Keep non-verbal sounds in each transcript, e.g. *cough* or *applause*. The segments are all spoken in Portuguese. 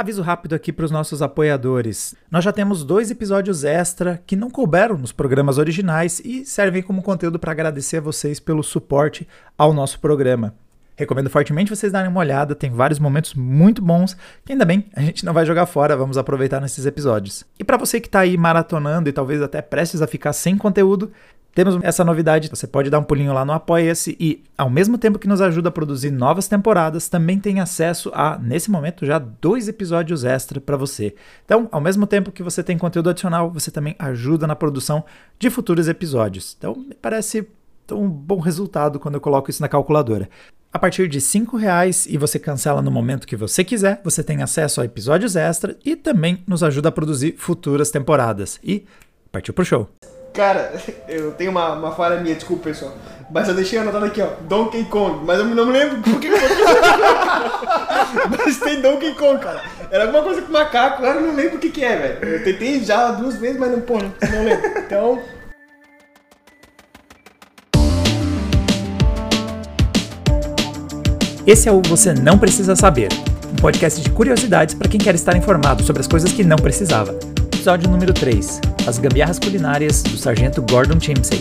Aviso rápido aqui para os nossos apoiadores. Nós já temos dois episódios extra que não couberam nos programas originais e servem como conteúdo para agradecer a vocês pelo suporte ao nosso programa. Recomendo fortemente vocês darem uma olhada, tem vários momentos muito bons que ainda bem a gente não vai jogar fora, vamos aproveitar nesses episódios. E para você que está aí maratonando e talvez até prestes a ficar sem conteúdo, temos essa novidade, você pode dar um pulinho lá no Apoia-se e, ao mesmo tempo que nos ajuda a produzir novas temporadas, também tem acesso a, nesse momento, já dois episódios extra para você. Então, ao mesmo tempo que você tem conteúdo adicional, você também ajuda na produção de futuros episódios. Então, me parece um bom resultado quando eu coloco isso na calculadora. A partir de R$ reais e você cancela no momento que você quiser, você tem acesso a episódios extra e também nos ajuda a produzir futuras temporadas. E partiu pro show! Cara, *laughs* eu tenho uma, uma falha minha, desculpa pessoal. Mas eu deixei anotado aqui, ó, Donkey Kong. Mas eu não me lembro por que *laughs* Mas tem Donkey Kong, cara. Era alguma coisa com macaco, eu não lembro o que, que é, velho. Eu tentei já duas vezes, mas não, porra, não lembro. Então. Esse é o Você Não Precisa Saber, um podcast de curiosidades para quem quer estar informado sobre as coisas que não precisava. Episódio número 3 As Gambiarras Culinárias do Sargento Gordon Chimsey.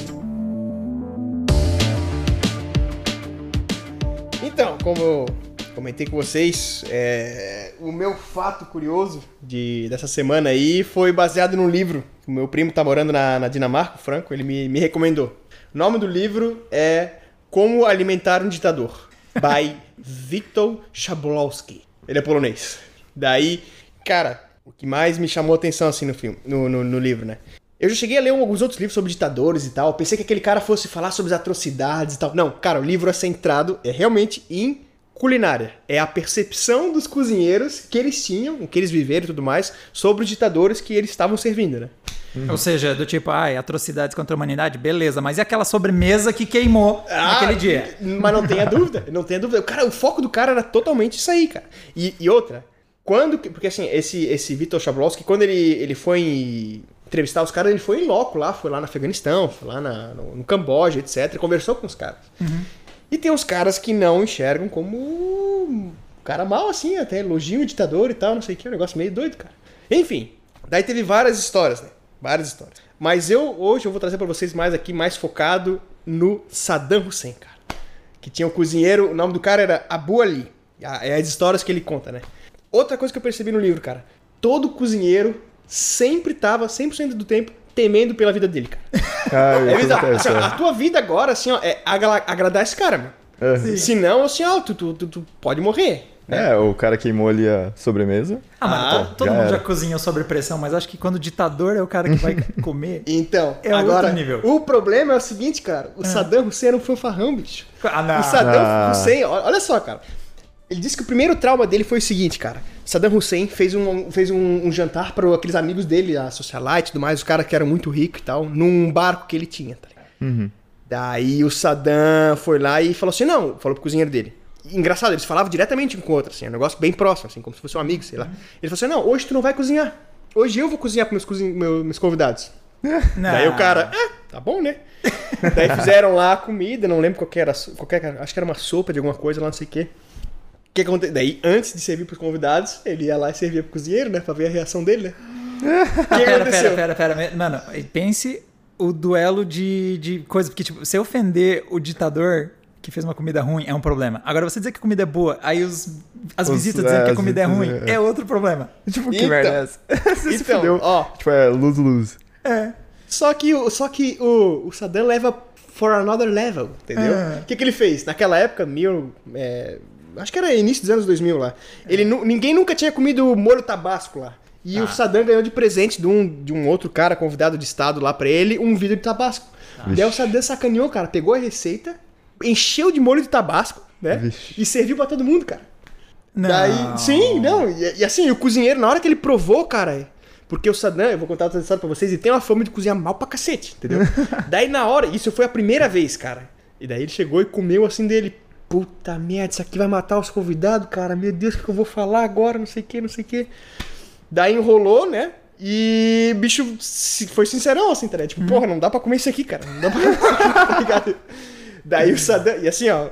Então, como eu comentei com vocês, é, o meu fato curioso de, dessa semana aí foi baseado num livro que o meu primo tá morando na, na Dinamarca, o Franco, ele me, me recomendou. O nome do livro é Como Alimentar um Ditador, by *laughs* Viktor Chablowski. Ele é polonês. Daí, cara, o que mais me chamou a atenção, assim, no filme, no, no, no livro, né? Eu já cheguei a ler alguns outros livros sobre ditadores e tal. Pensei que aquele cara fosse falar sobre as atrocidades e tal. Não, cara, o livro é centrado, é realmente em culinária. É a percepção dos cozinheiros que eles tinham, o que eles viveram e tudo mais, sobre os ditadores que eles estavam servindo, né? Uhum. Ou seja, do tipo, ai, atrocidades contra a humanidade, beleza, mas e aquela sobremesa que queimou ah, naquele dia? Mas não tenha dúvida, não tenha dúvida. O, cara, o foco do cara era totalmente isso aí, cara. E, e outra, quando. Porque assim, esse, esse Vitor Chablowski, quando ele, ele foi entrevistar os caras, ele foi em loco lá, foi lá no Afeganistão, foi lá na, no, no Camboja, etc. Conversou com os caras. Uhum. E tem uns caras que não enxergam como um cara mal assim, até elogiam o ditador e tal, não sei o que, é um negócio meio doido, cara. Enfim, daí teve várias histórias, né? Várias histórias. Mas eu hoje eu vou trazer para vocês mais aqui, mais focado no Saddam Hussein, cara. Que tinha um cozinheiro, o nome do cara era Abu Ali. É as histórias que ele conta, né? Outra coisa que eu percebi no livro, cara. Todo cozinheiro sempre tava, 100% do tempo, temendo pela vida dele, cara. *laughs* Ah, é verdade. Assim, a tua vida agora, assim, ó, é agradar esse cara, mano. Uhum. Senão, assim, ó, tu, tu, tu, tu pode morrer. Né? É, o cara queimou ali a sobremesa. Ah, mas ah, todo, já mundo era. já cozinha sob pressão, mas acho que quando o ditador é o cara que vai *laughs* comer. Então, é agora, nível. o problema é o seguinte, cara. O é. Saddam Hussein era um fanfarrão, bicho. Ah, não. O Saddam ah. Hussein, olha só, cara. Ele disse que o primeiro trauma dele foi o seguinte, cara. Saddam Hussein fez um, fez um, um jantar para aqueles amigos dele, a socialite e tudo mais, os caras que eram muito ricos e tal, num barco que ele tinha, tá ligado? Uhum. Daí o Saddam foi lá e falou assim: não, falou pro cozinheiro dele. Engraçado, eles falavam diretamente um com o outro, assim, um negócio bem próximo, assim, como se fosse um amigo, sei lá. Ele falou assim: não, hoje tu não vai cozinhar. Hoje eu vou cozinhar para meus, cozin meus, meus convidados. Não. *laughs* Daí o cara, ah, tá bom, né? Daí fizeram lá a comida, não lembro qual que era, qualquer, acho que era uma sopa de alguma coisa lá, não sei o quê que acontece? Daí, antes de servir pros convidados, ele ia lá e servia pro cozinheiro, né? Pra ver a reação dele, né? O *laughs* que pera, aconteceu? Pera, pera, pera. Mano, pense o duelo de, de coisas. Porque, tipo, você ofender o ditador que fez uma comida ruim é um problema. Agora, você dizer que a comida é boa, aí os, as os, visitas dizendo que a comida é ruim, é. é outro problema. *laughs* Tipo, que então, merda é essa? *laughs* você então, se fudeu. Ó, tipo, é lose-lose. É. Só que, só que o, o Saddam leva for another level, entendeu? É. O que, que ele fez? Naquela época, mil... É, Acho que era início dos anos 2000 lá. É. Ele, ninguém nunca tinha comido molho tabasco lá. E ah. o Saddam ganhou de presente de um, de um outro cara convidado de estado lá pra ele um vidro de tabasco. Ah. Daí o Saddam sacaneou, cara. Pegou a receita, encheu de molho de tabasco, né? Vixe. E serviu para todo mundo, cara. Não. Daí, sim, não. E, e, assim, o cozinheiro, na hora que ele provou, cara. Porque o Saddam, eu vou contar outra história pra vocês, ele tem uma fama de cozinhar mal pra cacete, entendeu? *laughs* daí na hora, isso foi a primeira vez, cara. E daí ele chegou e comeu assim dele puta merda, isso aqui vai matar os convidados, cara. Meu Deus, o que eu vou falar agora? Não sei o que, não sei o que. Daí enrolou, né? E o bicho foi sincerão, assim, tá Tipo, hum. porra, não dá pra comer isso aqui, cara. Não dá pra comer isso aqui, *laughs* tá ligado? Daí o Saddam. E assim, ó.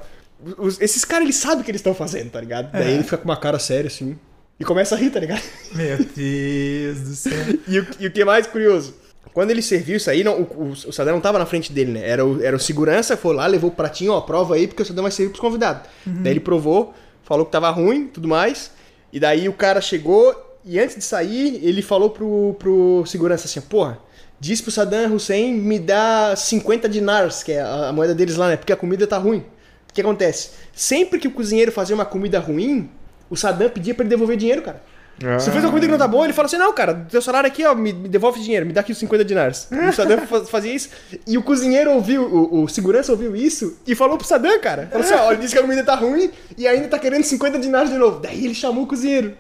Os, esses caras, eles sabem o que eles estão fazendo, tá ligado? Daí é. ele fica com uma cara séria, assim. E começa a rir, tá ligado? Meu Deus do céu. *laughs* e, o, e o que é mais curioso? Quando ele serviu isso aí, não, o, o, o Saddam não tava na frente dele, né? Era o, era o segurança, foi lá, levou o pratinho, ó, prova aí, porque o Saddam vai servir pros convidados. Uhum. Daí ele provou, falou que tava ruim, tudo mais. E daí o cara chegou e antes de sair, ele falou pro, pro segurança assim, porra, diz pro Saddam Hussein me dá 50 dinars, que é a, a moeda deles lá, né? Porque a comida tá ruim. O que acontece? Sempre que o cozinheiro fazia uma comida ruim, o Saddam pedia para ele devolver dinheiro, cara. Ah. Você fez uma comida que não tá boa, ele fala assim: não, cara, teu salário aqui, ó, me, me devolve dinheiro, me dá aqui os 50 dinars. O Saddam fazia isso. E o cozinheiro ouviu, o, o, segurança ouviu isso e falou pro Saddam, cara. Falou assim: ó, ele disse que a comida tá ruim e ainda tá querendo 50 dinars de novo. Daí ele chamou o cozinheiro.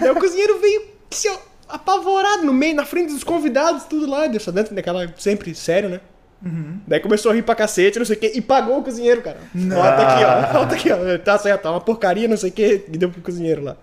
Daí o cozinheiro veio assim, apavorado no meio, na frente dos convidados, tudo lá. O Saddam, naquela sempre sério, né? Uhum. Daí começou a rir pra cacete, não sei o que, e pagou o cozinheiro, cara. Não. Ó, tá aqui, ó. Ó, tá aqui, ó. Tá certo, tá uma porcaria, não sei o que, e deu pro cozinheiro lá.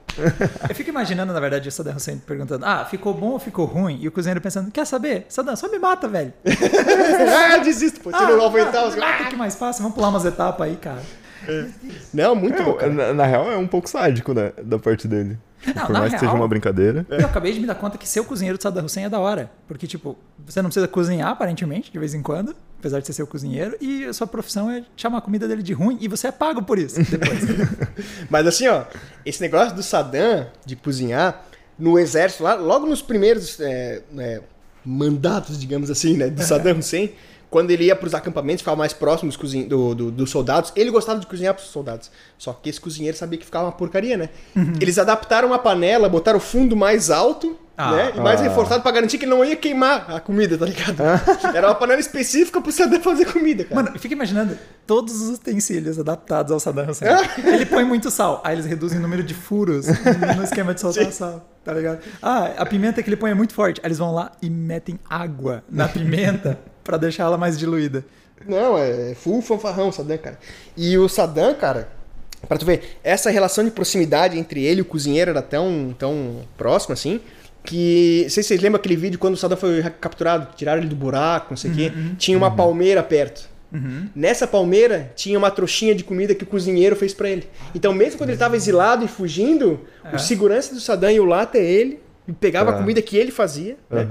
Eu fico imaginando, na verdade, o Saddam Hussein perguntando: ah, ficou bom ou ficou ruim? E o cozinheiro pensando: quer saber? Saddam, só me mata, velho. *laughs* ah, desisto, pô. Tira ah, o avental. Ah, que mais fácil, vamos pular umas etapas aí, cara. É. Não, muito é, bom. Na, na, real, é um pouco sádico, né? Da parte dele. Não, Por mais real, que seja uma brincadeira. Eu acabei de me dar conta que ser o cozinheiro do Saddam Hussein é da hora. Porque, tipo, você não precisa cozinhar, aparentemente, de vez em quando, apesar de ser seu cozinheiro, e a sua profissão é chamar a comida dele de ruim e você é pago por isso depois. *laughs* Mas assim, ó, esse negócio do Saddam de cozinhar, no exército lá, logo nos primeiros é, é, mandatos, digamos assim, né, do Saddam Hussein quando ele ia para os acampamentos, ficava mais próximo dos, do, do, dos soldados, ele gostava de cozinhar para os soldados. Só que esse cozinheiro sabia que ficava uma porcaria, né? Uhum. Eles adaptaram a panela, botaram o fundo mais alto, ah, né? E mais ah. reforçado para garantir que ele não ia queimar a comida, tá ligado? Ah. Era uma panela específica para saber fazer comida, cara. Mano, fica imaginando todos os utensílios adaptados ao Saddam Hussein. ele põe muito sal, aí eles reduzem o número de furos no esquema de soltar Sim. sal, tá ligado? Ah, a pimenta que ele põe é muito forte. Aí eles vão lá e metem água na pimenta *laughs* para deixar ela mais diluída. Não, é full fanfarrão o Saddam, cara. E o Saddam, cara, pra tu ver, essa relação de proximidade entre ele e o cozinheiro era tão, tão próxima assim, que. Não sei se vocês lembram aquele vídeo quando o Saddam foi capturado, tiraram ele do buraco, não sei o uhum, quê. Uhum. Tinha uma uhum. palmeira perto. Uhum. Nessa palmeira tinha uma trouxinha de comida que o cozinheiro fez para ele. Então, mesmo quando ele estava exilado e fugindo, é. o segurança do Saddam e o lata ele e pegava a é. comida que ele fazia, né?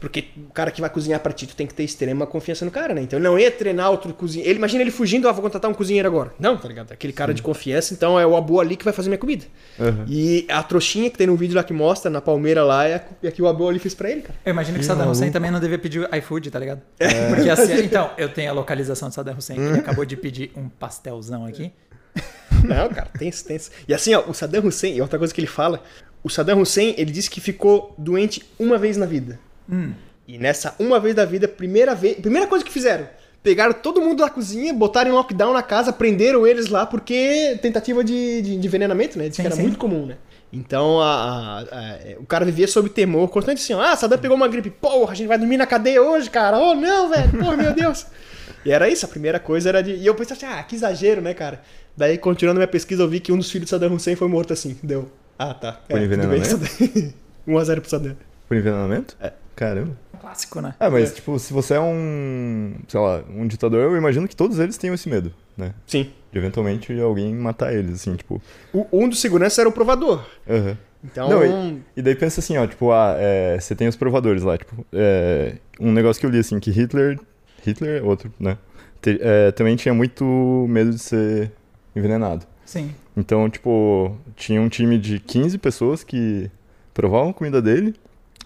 Porque o cara que vai cozinhar pra ti, tu tem que ter extrema confiança no cara, né? Então ele não ia treinar outro cozinheiro. Ele imagina ele fugindo, ah, vou contratar um cozinheiro agora. Não, tá ligado? Aquele cara Sim. de confiança, então é o Abu ali que vai fazer minha comida. Uhum. E a trouxinha que tem no vídeo lá que mostra na palmeira lá é a, é que o Abu ali fez pra ele, cara. Eu imagino que Saddam Hussein também não devia pedir iFood, tá ligado? É. *laughs* Porque assim, *laughs* então, eu tenho a localização de Saddam Hussein, que ele acabou de pedir um pastelzão aqui. *laughs* Não, cara, tem isso. E assim, ó, o Saddam Hussein, e outra coisa que ele fala, o Saddam Hussein, ele disse que ficou doente uma vez na vida. Hum. E nessa uma vez da vida, primeira vez, primeira coisa que fizeram, pegaram todo mundo da cozinha, botaram em lockdown na casa, prenderam eles lá porque tentativa de, de, de envenenamento, né? Diz sim, que era sim. muito comum, né? Então a, a, a, o cara vivia sob temor constante assim, ah, Saddam pegou uma gripe, porra, a gente vai dormir na cadeia hoje, cara. Oh não, velho, porra, meu Deus. *laughs* E era isso, a primeira coisa era de. E eu pensei assim, ah, que exagero, né, cara? Daí, continuando minha pesquisa, eu vi que um dos filhos de Saddam Hussein foi morto assim. Deu. Ah, tá. Por é, envenenamento? *laughs* 1x0 pro Saddam. Por envenenamento? É. Caramba clássico, né? É, mas, é. tipo, se você é um, sei lá, um ditador, eu imagino que todos eles tenham esse medo, né? Sim. De eventualmente alguém matar eles, assim, tipo... O, um dos seguranças era o provador. Uhum. Então... Não, e, e, daí pensa assim, ó, tipo, ah, é, você tem os provadores lá, tipo, é, um negócio que eu li, assim, que Hitler... Hitler, outro, né? Te, é, também tinha muito medo de ser envenenado. Sim. Então, tipo, tinha um time de 15 pessoas que provavam a comida dele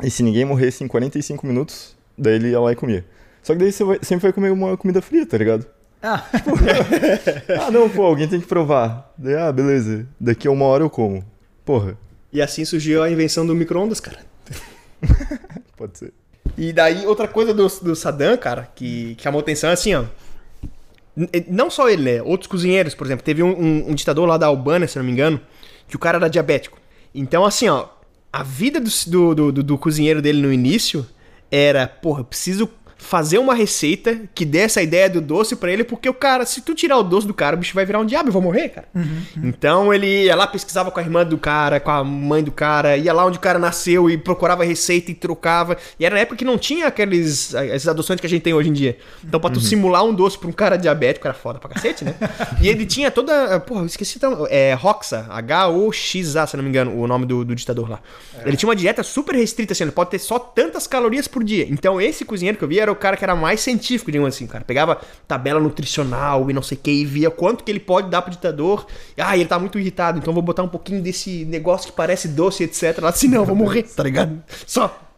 e se ninguém morresse em 45 minutos, daí ele ia lá e comia. Só que daí você vai, sempre vai comer uma comida fria, tá ligado? Ah. Tipo, *laughs* ah, não, pô, alguém tem que provar. Daí, ah, beleza. Daqui a uma hora eu como. Porra. E assim surgiu a invenção do micro-ondas, cara. *laughs* Pode ser. E daí, outra coisa do, do Saddam, cara, que, que chamou atenção é assim, ó. Não só ele, né? Outros cozinheiros, por exemplo. Teve um, um, um ditador lá da Albânia, se não me engano, que o cara era diabético. Então, assim, ó, a vida do, do, do, do cozinheiro dele no início era, porra, preciso fazer uma receita que dê essa ideia do doce pra ele, porque o cara, se tu tirar o doce do cara, o bicho vai virar um diabo, eu vou morrer, cara. Então ele ia lá, pesquisava com a irmã do cara, com a mãe do cara, ia lá onde o cara nasceu e procurava receita e trocava. E era na época que não tinha aqueles essas adoções que a gente tem hoje em dia. Então pra tu simular um doce pra um cara diabético era foda pra cacete, né? e ele tinha toda, porra, eu esqueci então, é Roxa, H-O-X-A, se não me engano, o nome do, do ditador lá. Ele tinha uma dieta super restrita, assim, ele pode ter só tantas calorias por dia. Então esse cozinheiro que eu vi era o cara que era mais científico, digamos assim, cara. Pegava tabela nutricional e não sei o que, e via quanto que ele pode dar pro ditador. Ah, ele tá muito irritado, então vou botar um pouquinho desse negócio que parece doce, etc. Lá *laughs* assim, não, vou morrer, tá ligado? Só.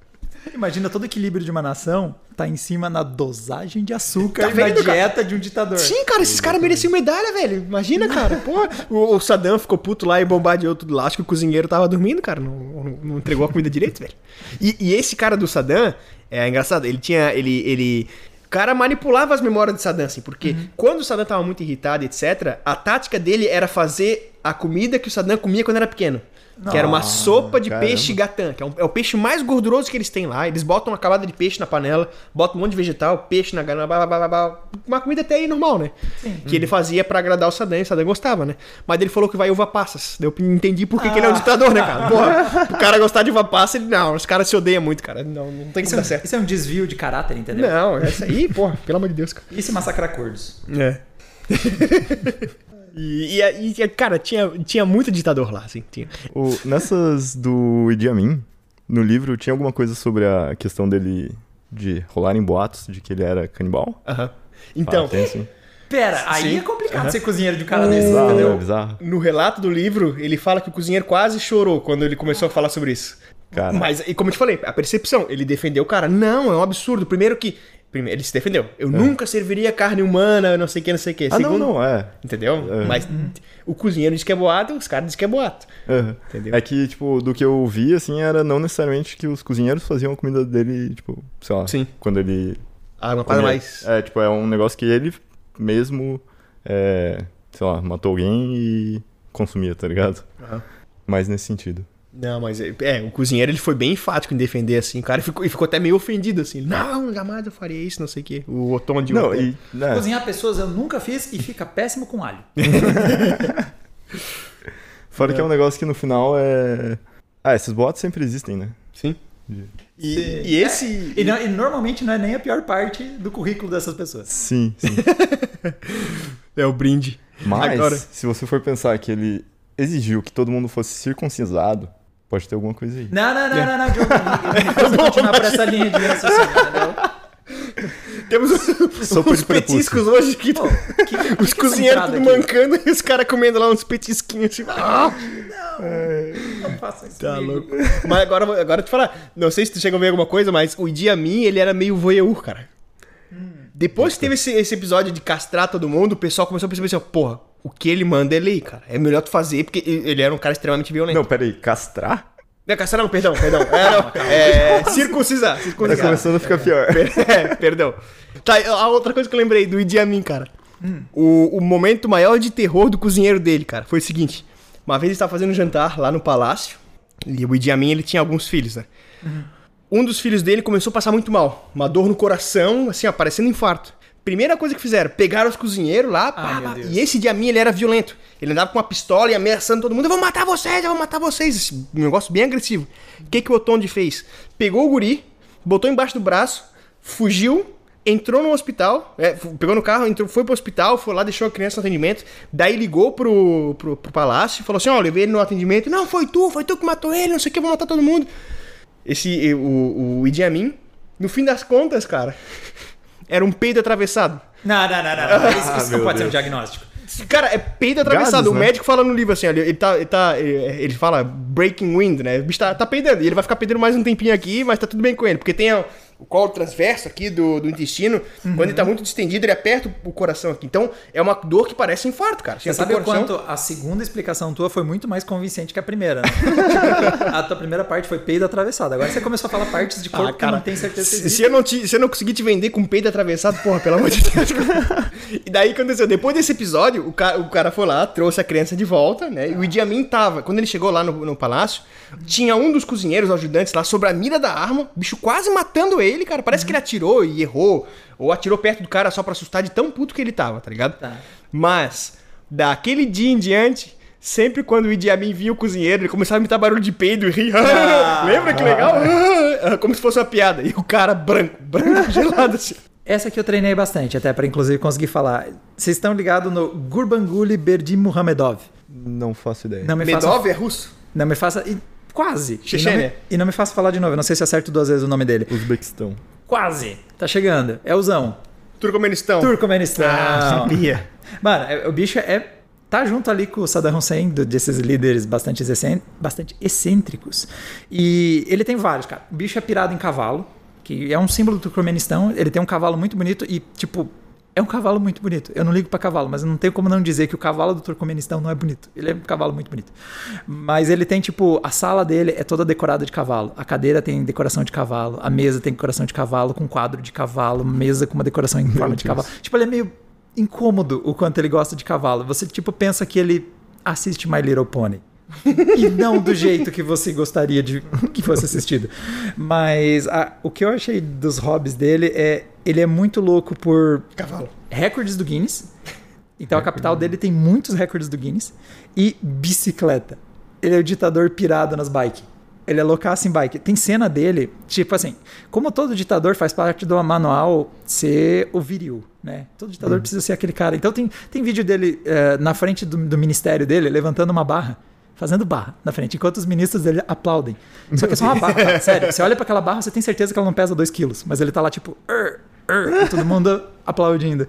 Imagina todo o equilíbrio de uma nação tá em cima na dosagem de açúcar Tá e na vendo, cara? dieta de um ditador. Sim, cara, esses caras mereciam medalha, velho. Imagina, cara. Porra, o, o Saddam ficou puto lá e bombardeou tudo lá. Acho que o cozinheiro tava dormindo, cara. Não, não- não entregou a comida direito, velho. E, e esse cara do Saddam, é engraçado, ele tinha. Ele. ele o cara manipulava as memórias de Saddam, assim, porque quando o Saddam tava muito irritado, etc., a tática dele era fazer a comida que o Saddam comia quando era pequeno. Que era uma sopa de caramba. peixe gatã, que é, um- é o peixe mais gorduroso que eles têm lá. Eles botam uma camada de peixe na panela, botam um monte de vegetal, peixe na gana, blá, blá, blá, blá, blá. uma comida até aí normal, né? Que ele fazia pra agradar o Saddam, e o Saddam gostava, né? Mas ele falou que vai uva passas. Daí Eu entendi por que, que ele é um ditador, né, cara? Porra, *laughs* o cara gostar de uva passa, ele não, os caras se odeiam muito, cara. Não, não tem Isso como é, dar certo. isso é um desvio de caráter, entendeu? Não, essa aí, porra, pelo amor de Deus, cara. Isso é massacrar curdos. É. *laughs* e, e, e, cara, tinha, tinha muito ditador lá, assim. Tinha. O- nessas do Idi Amin, no livro, tinha alguma coisa sobre a questão dele de rolar em boatos de que ele era canibal? Aham. Então, Ah, tem sim. Pera, aí Sim. é complicado ser cozinheiro de um cara desse, Bizarro, entendeu? é bizarro. no relato do livro, ele fala que o cozinheiro quase chorou quando ele começou a falar sobre isso. Cara. Mas, e como eu te falei, a percepção, ele defendeu o cara. Não, é um absurdo. Primeiro que. Primeiro, ele se defendeu. Eu nunca serviria carne humana, não sei o que, não sei o que. Ah, não, não, é. Entendeu? É. Mas o cozinheiro diz que é boato, os caras dizem que é boato. Aham. Entendeu? É que, tipo, do que eu vi, assim, era não necessariamente que os cozinheiros faziam a comida dele, tipo, sei lá, Sim. quando ele. Ah, uma coisa mais. É, tipo, é um negócio que ele mesmo, é, sei lá, matou alguém e consumia, tá ligado? Mais nesse sentido. Não, mas é, é, o cozinheiro ele foi bem enfático em defender assim. O cara ficou, e ficou até meio ofendido assim. Não, jamais eu faria isso, não sei o quê. O tom de Não, e. né, Cozinhar pessoas eu nunca fiz e fica péssimo com alho. *laughs* fora que é um negócio que no final é. Ah, esses boatos sempre existem, né? Sim. E, e esse. E, não- e normalmente não é nem a pior parte do currículo dessas pessoas. Sim, sim. *laughs* É o brinde. Mas, Agora- se você for pensar que ele exigiu que todo mundo fosse circuncisado, pode ter alguma coisa aí. Não, não, não, não, não, Diogo. Vou continuar por essa linha de raciocínio, entendeu? Temos Sopa uns petiscos hoje que Pô, que- que- os que cozinheiros tudo mancando e os caras comendo lá uns petisquinhos assim. Ah, Não faça isso tá louco. Mas agora, agora te falar, não sei se tu chegou a ver alguma coisa, mas o Idi Amin, ele era meio voyeur, cara. Depois que teve esse, esse episódio de castrar todo mundo, o pessoal começou a perceber assim, ó, porra, o que ele manda é lei, cara. É melhor tu fazer, porque ele era um cara extremamente violento. Não, peraí, castrar? Não, castrar não, perdão, perdão. *laughs* É, não, é circuncisar, Tá circuncisar. começando a ficar pior. Per- *laughs* é, perdão. Tá, a outra coisa que eu lembrei do Idi Amin, cara. O, o momento maior de terror do cozinheiro dele, cara, foi o seguinte. Uma vez ele estava fazendo um jantar lá no palácio, e o Idi Amin, ele tinha alguns filhos, né? Um dos filhos dele começou a passar muito mal. Uma dor no coração, assim, ó, parecendo infarto. Primeira coisa que fizeram, pegaram os cozinheiros lá, pá, pá, e esse Idi Amin, ele era violento. Ele andava com uma pistola e ameaçando todo mundo, eu vou matar vocês, eu vou matar vocês. Esse negócio bem agressivo. O que que o Otonde fez? Pegou o guri, botou embaixo do braço, fugiu, entrou no hospital, é, pegou no carro, entrou, foi pro hospital, foi lá, deixou a criança no atendimento, daí ligou pro, pro, pro palácio e falou assim, ó, levei ele no atendimento, não, foi tu, foi tu que matou ele, não sei o que, eu vou matar todo mundo. Esse, o, o Idi Amin, no fim das contas, cara, *laughs* era um peido atravessado. Não, não, não, não. não. Isso, isso não pode ser um Deus. diagnóstico. Cara, é peido atravessado. Gases, o né? médico fala no livro assim, olha, ele tá, ele tá. Ele fala breaking wind, né? O bicho tá, tá peidando. E ele vai ficar peidando mais um tempinho aqui, mas tá tudo bem com ele. Porque tem a- o colo transverso aqui do, do intestino. Quando ele tá muito distendido, ele aperta o coração aqui. Então, é uma dor que parece infarto, cara. Você sabe o coração- quanto a segunda explicação tua foi muito mais convincente que a primeira, né? *laughs* a tua primeira parte foi peido atravessado. Agora você começou a falar partes de corpo Ah, que não tem certeza se se, eu não te, se eu não conseguir te vender com peito atravessado, porra, pelo amor de Deus. e daí aconteceu? Depois desse episódio, o cara, o cara foi lá, trouxe a criança de volta, né? E o Idi Amin tava, quando ele chegou lá no, no palácio, tinha um dos cozinheiros, ajudantes lá, sobre a mira da arma, o bicho quase matando ele. Ele, cara. Parece que ele atirou e errou. Ou atirou perto do cara só pra assustar de tão puto que ele tava, tá ligado? Tá. Mas, daquele dia em diante, sempre quando o Idi Amin vinha o cozinheiro, ele começava a imitar barulho de peido e rir. Ah. *laughs* Lembra que legal? *laughs* Como se fosse uma piada. E o cara branco, branco, *laughs* gelado assim. Essa aqui eu treinei bastante, até pra inclusive conseguir falar. Vocês estão ligados no Gurbanguly Berdimuhamedov? Não faço ideia. Não me faça, Medov é russo? não me faça, quase. E não, me, Chechênia. e não me faça falar de novo. Eu não sei se acerto duas vezes o nome dele. Uzbequistão. Quase. Tá chegando. É o Zão. Turcomenistão. Turcomenistão. Ah, sabia. Mano, é- o bicho é. Tá junto ali com o Saddam Hussein, do- desses líderes bastante, bastante excêntricos. E ele tem vários, cara. O bicho é pirado em cavalo, que é um símbolo do Turcomenistão. Ele tem um cavalo muito bonito e, tipo, é um cavalo muito bonito. Eu não ligo pra cavalo, mas não tenho como não dizer que o cavalo do Turcomenistão não é bonito. Ele é um cavalo muito bonito. Mas ele tem, tipo, a sala dele é toda decorada de cavalo. A cadeira tem decoração de cavalo, a mesa tem decoração de cavalo, com quadro de cavalo, mesa com uma decoração em forma de cavalo. Tipo, ele é meio incômodo o quanto ele gosta de cavalo. Você, tipo, pensa que ele assiste My Little Pony. e não do jeito que você gostaria de que fosse assistido. Mas a- o que eu achei dos hobbies dele é ele é muito louco por Cavalo. recordes do Guinness. Então a capital dele tem muitos recordes do Guinness e bicicleta. Ele é o ditador pirado nas bikes. Ele é loucaço em bike. Tem cena dele, tipo assim, como todo ditador faz parte do manual ser o viril, né? Todo ditador precisa ser aquele cara. Então tem, tem vídeo dele eh, na frente do, do ministério dele, levantando uma barra, fazendo barra na frente, enquanto os ministros dele aplaudem. Só que é só uma barra, *laughs* cara, sério. Você olha pra aquela barra, você tem certeza que ela não pesa 2 quilos, mas ele tá lá tipo, e todo mundo *laughs* aplaudindo.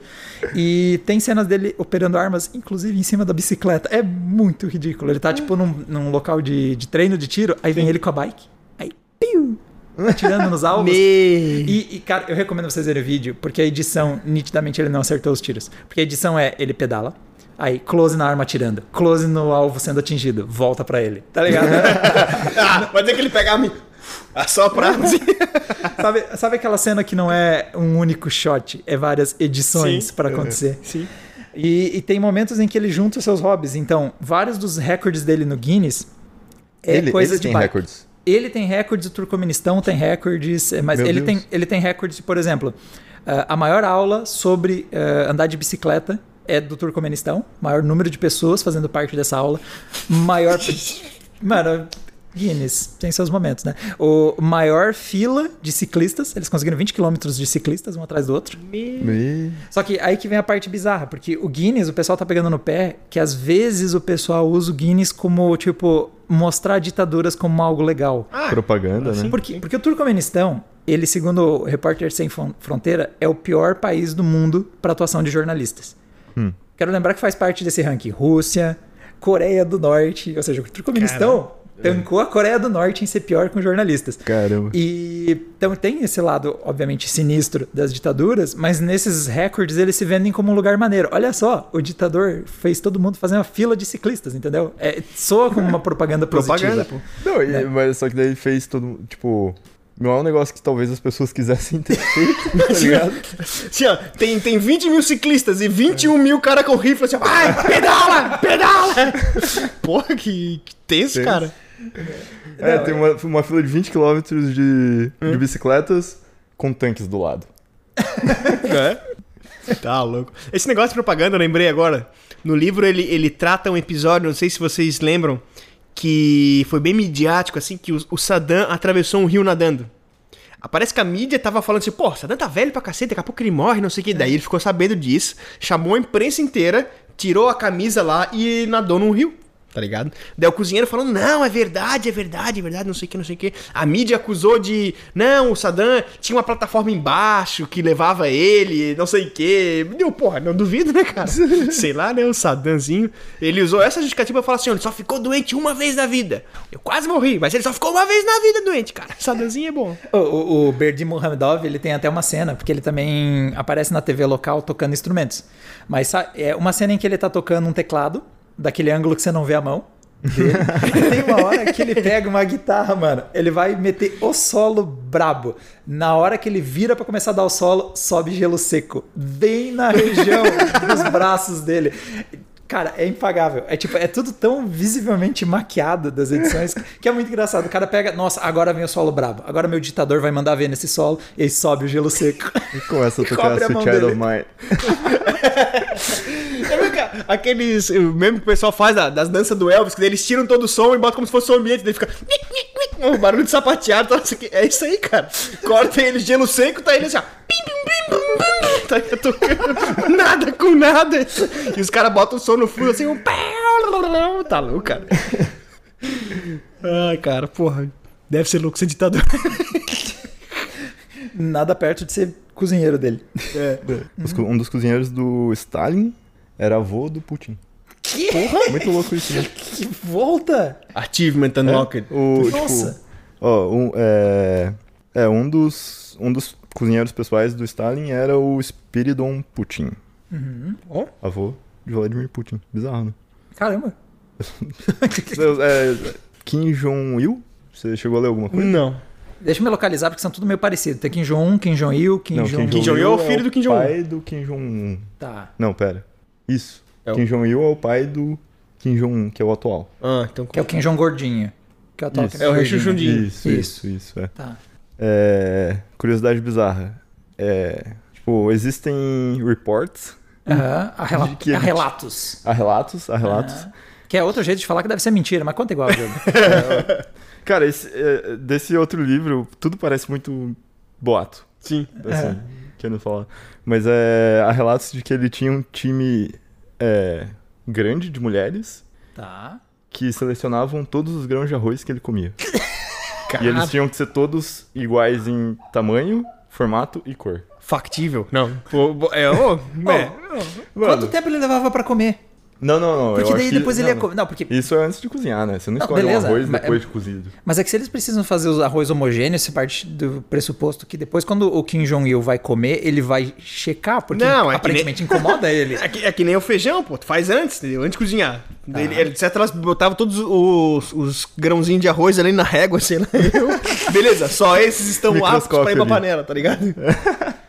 E tem cenas dele operando armas, inclusive em cima da bicicleta. É muito ridículo. Ele tá tipo num, num local de, de treino de tiro, aí vem ele com a bike, aí piu, atirando nos *laughs* alvos. E, e, cara, eu recomendo vocês verem o vídeo, porque a edição, nitidamente, ele não acertou os tiros. Porque a edição é, ele pedala, aí close na arma atirando, close no alvo sendo atingido, volta pra ele, tá ligado? *laughs* Ah, pode dizer que ele pegava *laughs* assoprar assim. *laughs* sabe, sabe aquela cena que não é um único shot, é várias edições pra acontecer? *laughs* Sim. E, e tem momentos em que ele junta os seus hobbies. Então, vários dos recordes dele no Guinness é ele coisa ele de tem bike. recordes. Ele tem recordes, o Turcomenistão tem recordes, é, mas Meu ele Deus. tem, ele tem recordes, por exemplo, ah, a maior aula sobre ah, andar de bicicleta é do Turcomenistão, maior número de pessoas fazendo parte dessa aula, maior... Mano, Guinness, tem seus momentos, né? O maior fila de ciclistas, eles conseguiram 20 quilômetros de ciclistas um atrás do outro. Me- Só que aí que vem a parte bizarra, porque o Guinness, o pessoal tá pegando no pé, que às vezes o pessoal usa o Guinness como, tipo, mostrar ditaduras como algo legal. Ah, Propaganda, né? Por quê? Porque o Turcomenistão, ele, segundo o Repórter Sem Fron- Fronteira, é o pior país do mundo para atuação de jornalistas. Hum. Quero lembrar que faz parte desse ranking Rússia, Coreia do Norte, ou seja, o Turcomenistão tancou a Coreia do Norte em ser pior com jornalistas. Caramba. E então tem esse lado, obviamente, sinistro das ditaduras, mas nesses recordes eles se vendem como um lugar maneiro. Olha só, o ditador fez todo mundo fazer uma fila de ciclistas, entendeu? É, soa como uma propaganda positiva. Propaganda, pô. Não, e- Né? mas só que daí ele fez todo. Tipo. Não é um negócio que talvez as pessoas quisessem ter feito, *laughs* tá ligado? Assim, ó, tem, tem 20 mil ciclistas e 21 mil cara com rifle, assim, ó, vai, pedala, pedala! *laughs* Porra, que, que tenso, Tenso. cara. É, tem uma, uma fila de 20 km de, de bicicletas com tanques do lado. *laughs* É? Tá louco. Esse negócio de propaganda, eu lembrei agora. No livro ele, ele trata um episódio, não sei se vocês lembram, que foi bem midiático, assim, que o, o Saddam atravessou um rio nadando. Parece que a mídia tava falando assim, pô, Saddam tá velho pra cacete, daqui a pouco ele morre, não sei o que. Daí ele ficou sabendo disso, chamou a imprensa inteira, tirou a camisa lá e nadou num rio. Tá ligado? Daí o cozinheiro falando, não, é verdade, é verdade, é verdade, não sei o que, não sei o que. A mídia acusou de, não, o Saddam tinha uma plataforma embaixo que levava ele, não sei o que. Deu, porra, não duvido, né, cara? *laughs* sei lá, né, o Saddamzinho. Ele usou essa justificativa pra falar assim, ele só ficou doente uma vez na vida. Eu quase morri, mas ele só ficou uma vez na vida doente, cara. Saddamzinho é bom. O, o, o Berdi Muhamedov, ele tem até uma cena, porque ele também aparece na TV local tocando instrumentos. Mas é uma cena em que ele tá tocando um teclado, daquele ângulo que você não vê a mão. *laughs* tem uma hora que ele pega uma guitarra, mano. Ele vai meter o solo brabo. Na hora que ele vira pra começar a dar o solo, sobe gelo seco. Bem na região dos braços dele. Cara, é impagável. É tipo, é tudo tão visivelmente maquiado das edições que é muito engraçado. O cara pega, nossa, agora vem o solo brabo. Agora meu ditador vai mandar ver nesse solo e aí sobe o gelo seco. E começa a *laughs* tocar a Child of Mine. *laughs* É Aqueles. Mesmo que o pessoal faz da- das danças do Elvis, que daí eles tiram todo o som e botam como se fosse o ambiente, daí fica. O barulho de sapateado, aqui. é isso aí, cara. Corta ele, gelo seco, tá ele assim, ó. Tá tocando *laughs* nada com nada. E os caras botam o som no fundo assim, um. Tá louco, cara. Ai, cara, porra. Deve ser louco ser ditador. *laughs* Nada perto de ser cozinheiro dele. É. Um dos cozinheiros do Stalin era avô do Putin. Que? *laughs* Muito louco isso, né? Que volta! Achievement Unlocked. O, Nossa! Tipo, ó, um, é, é, um dos, um dos cozinheiros pessoais do Stalin era o Spiridon Putin. Ó. Avô de Vladimir Putin. Bizarro, né? Caramba! *laughs* é, Kim Jong-il? Você chegou a ler alguma coisa? Não. Deixa eu me localizar porque são tudo meio parecido. Tem Kim Jong-un, Kim Jong-il, Kim Não, Jong... Kim Jong-il é o filho do Kim Jong-un. pai do Kim Jong-un. Tá. Não, pera. Isso. É o- Kim Jong-il é o pai do Kim Jong-un, que é o atual. Ah, então. Que é o Kim Jong gordinho. Que é o tal Isso. É o. Rechonchundinho. Isso, Isso. isso, isso, é. Tá. É, Curiosidade bizarra. É, tipo, existem reports, Aham. Há, rela- que há relatos. há relatos, há relatos. Ah. Que é outro jeito de falar que deve ser mentira, mas conta igual, Diogo. *laughs* Cara, esse, é, desse outro livro, tudo parece muito boato, Sim. assim, É. querendo falar. Mas é, há relatos de que ele tinha um time é, grande de mulheres tá. que selecionavam todos os grãos de arroz que ele comia. *laughs* E Caralho. eles tinham que ser todos iguais em tamanho, formato e cor. Factível. Não. Pô, é, ô, *laughs* é. Quanto tempo ele levava pra comer? Não, não, não. Porque eu daí acho que- depois ele não, ia comer. Não, porque. Isso é antes de cozinhar, né? Você não Não, escolhe beleza, um arroz mas- depois de cozido. Mas é que se eles precisam fazer o arroz homogêneo, você parte do pressuposto que depois, quando o Kim Jong-il vai comer, ele vai checar, porque Não, é aparentemente incomoda *laughs* ele. É que, é que nem o feijão, pô. Tu faz antes, entendeu? Antes de cozinhar. Ele, ele, etc, elas botavam todos os, os grãozinhos de arroz ali na régua, sei lá. *laughs* Eu- Beleza, só esses estão aptos pra ir pra ali. panela, tá ligado? *laughs*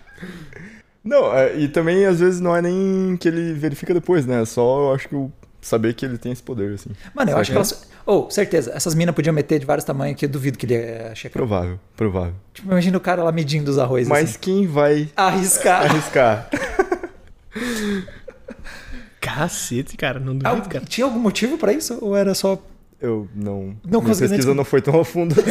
Não, é, e também às vezes não é nem que ele verifica depois, né? É só eu acho que eu saber que ele tem esse poder, assim. Mano, eu acho que elas. Oh, certeza, essas minas podiam meter de vários tamanhos que eu duvido que ele ia checar. Provável, provável. Tipo, imagina o cara lá medindo os arroz. Mas assim. quem vai Arriscar. arriscar? *laughs* Cacete, cara, não duvido, cara. Tinha algum motivo pra isso? Ou era só. Eu não. Não minha consegui nem pesquisa não foi tão a fundo. *laughs*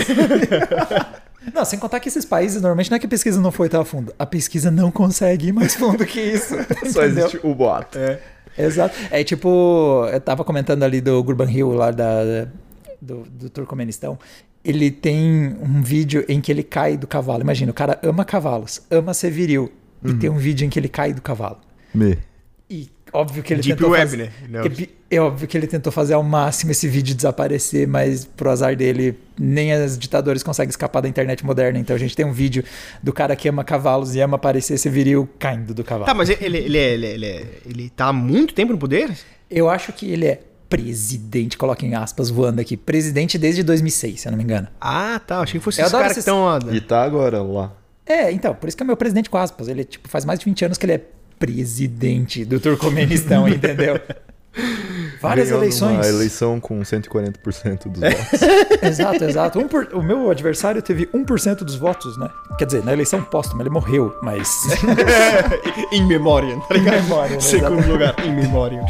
Não, sem contar que esses países, normalmente não é que a pesquisa não foi tão a fundo. A pesquisa não consegue ir mais fundo que isso. *laughs* Só existe o boato. É. Exato. É tipo, eu tava comentando ali do Gurban Hill, lá da, do, do Turcomenistão. Ele tem um vídeo em que ele cai do cavalo. Imagina, o cara ama cavalos, ama ser viril. E Uhum. tem um vídeo em que ele cai do cavalo. Me. E óbvio que ele Deep tentou Web, fazer... né? É, é óbvio que ele tentou fazer ao máximo esse vídeo desaparecer, mas pro azar dele, nem os ditadores conseguem escapar da internet moderna. Então a gente tem um vídeo do cara que ama cavalos e ama parecer ser viril caindo do cavalo. Tá, mas ele, ele, é- ele, é- ele, é- ele tá há muito tempo no poder? Eu acho que ele é presidente, coloca em aspas voando aqui, presidente desde 2006, se eu não me engano. Ah, tá. Achei que fosse Eu esse adoro cara que esses- estão. E tá agora lá. É, então, por isso que é meu presidente com aspas. Ele tipo faz mais de 20 anos que ele é presidente do Turcomenistão, *laughs* entendeu? Várias Ganhou eleições. Uma eleição com 140% dos *laughs* votos. Exato, exato. Um por- O meu adversário teve 1% dos votos, né? Quer dizer, na eleição póstuma ele morreu, mas. *laughs* In memoriam, tá ligado? In memoriam, né? Segundo lugar, in memoriam.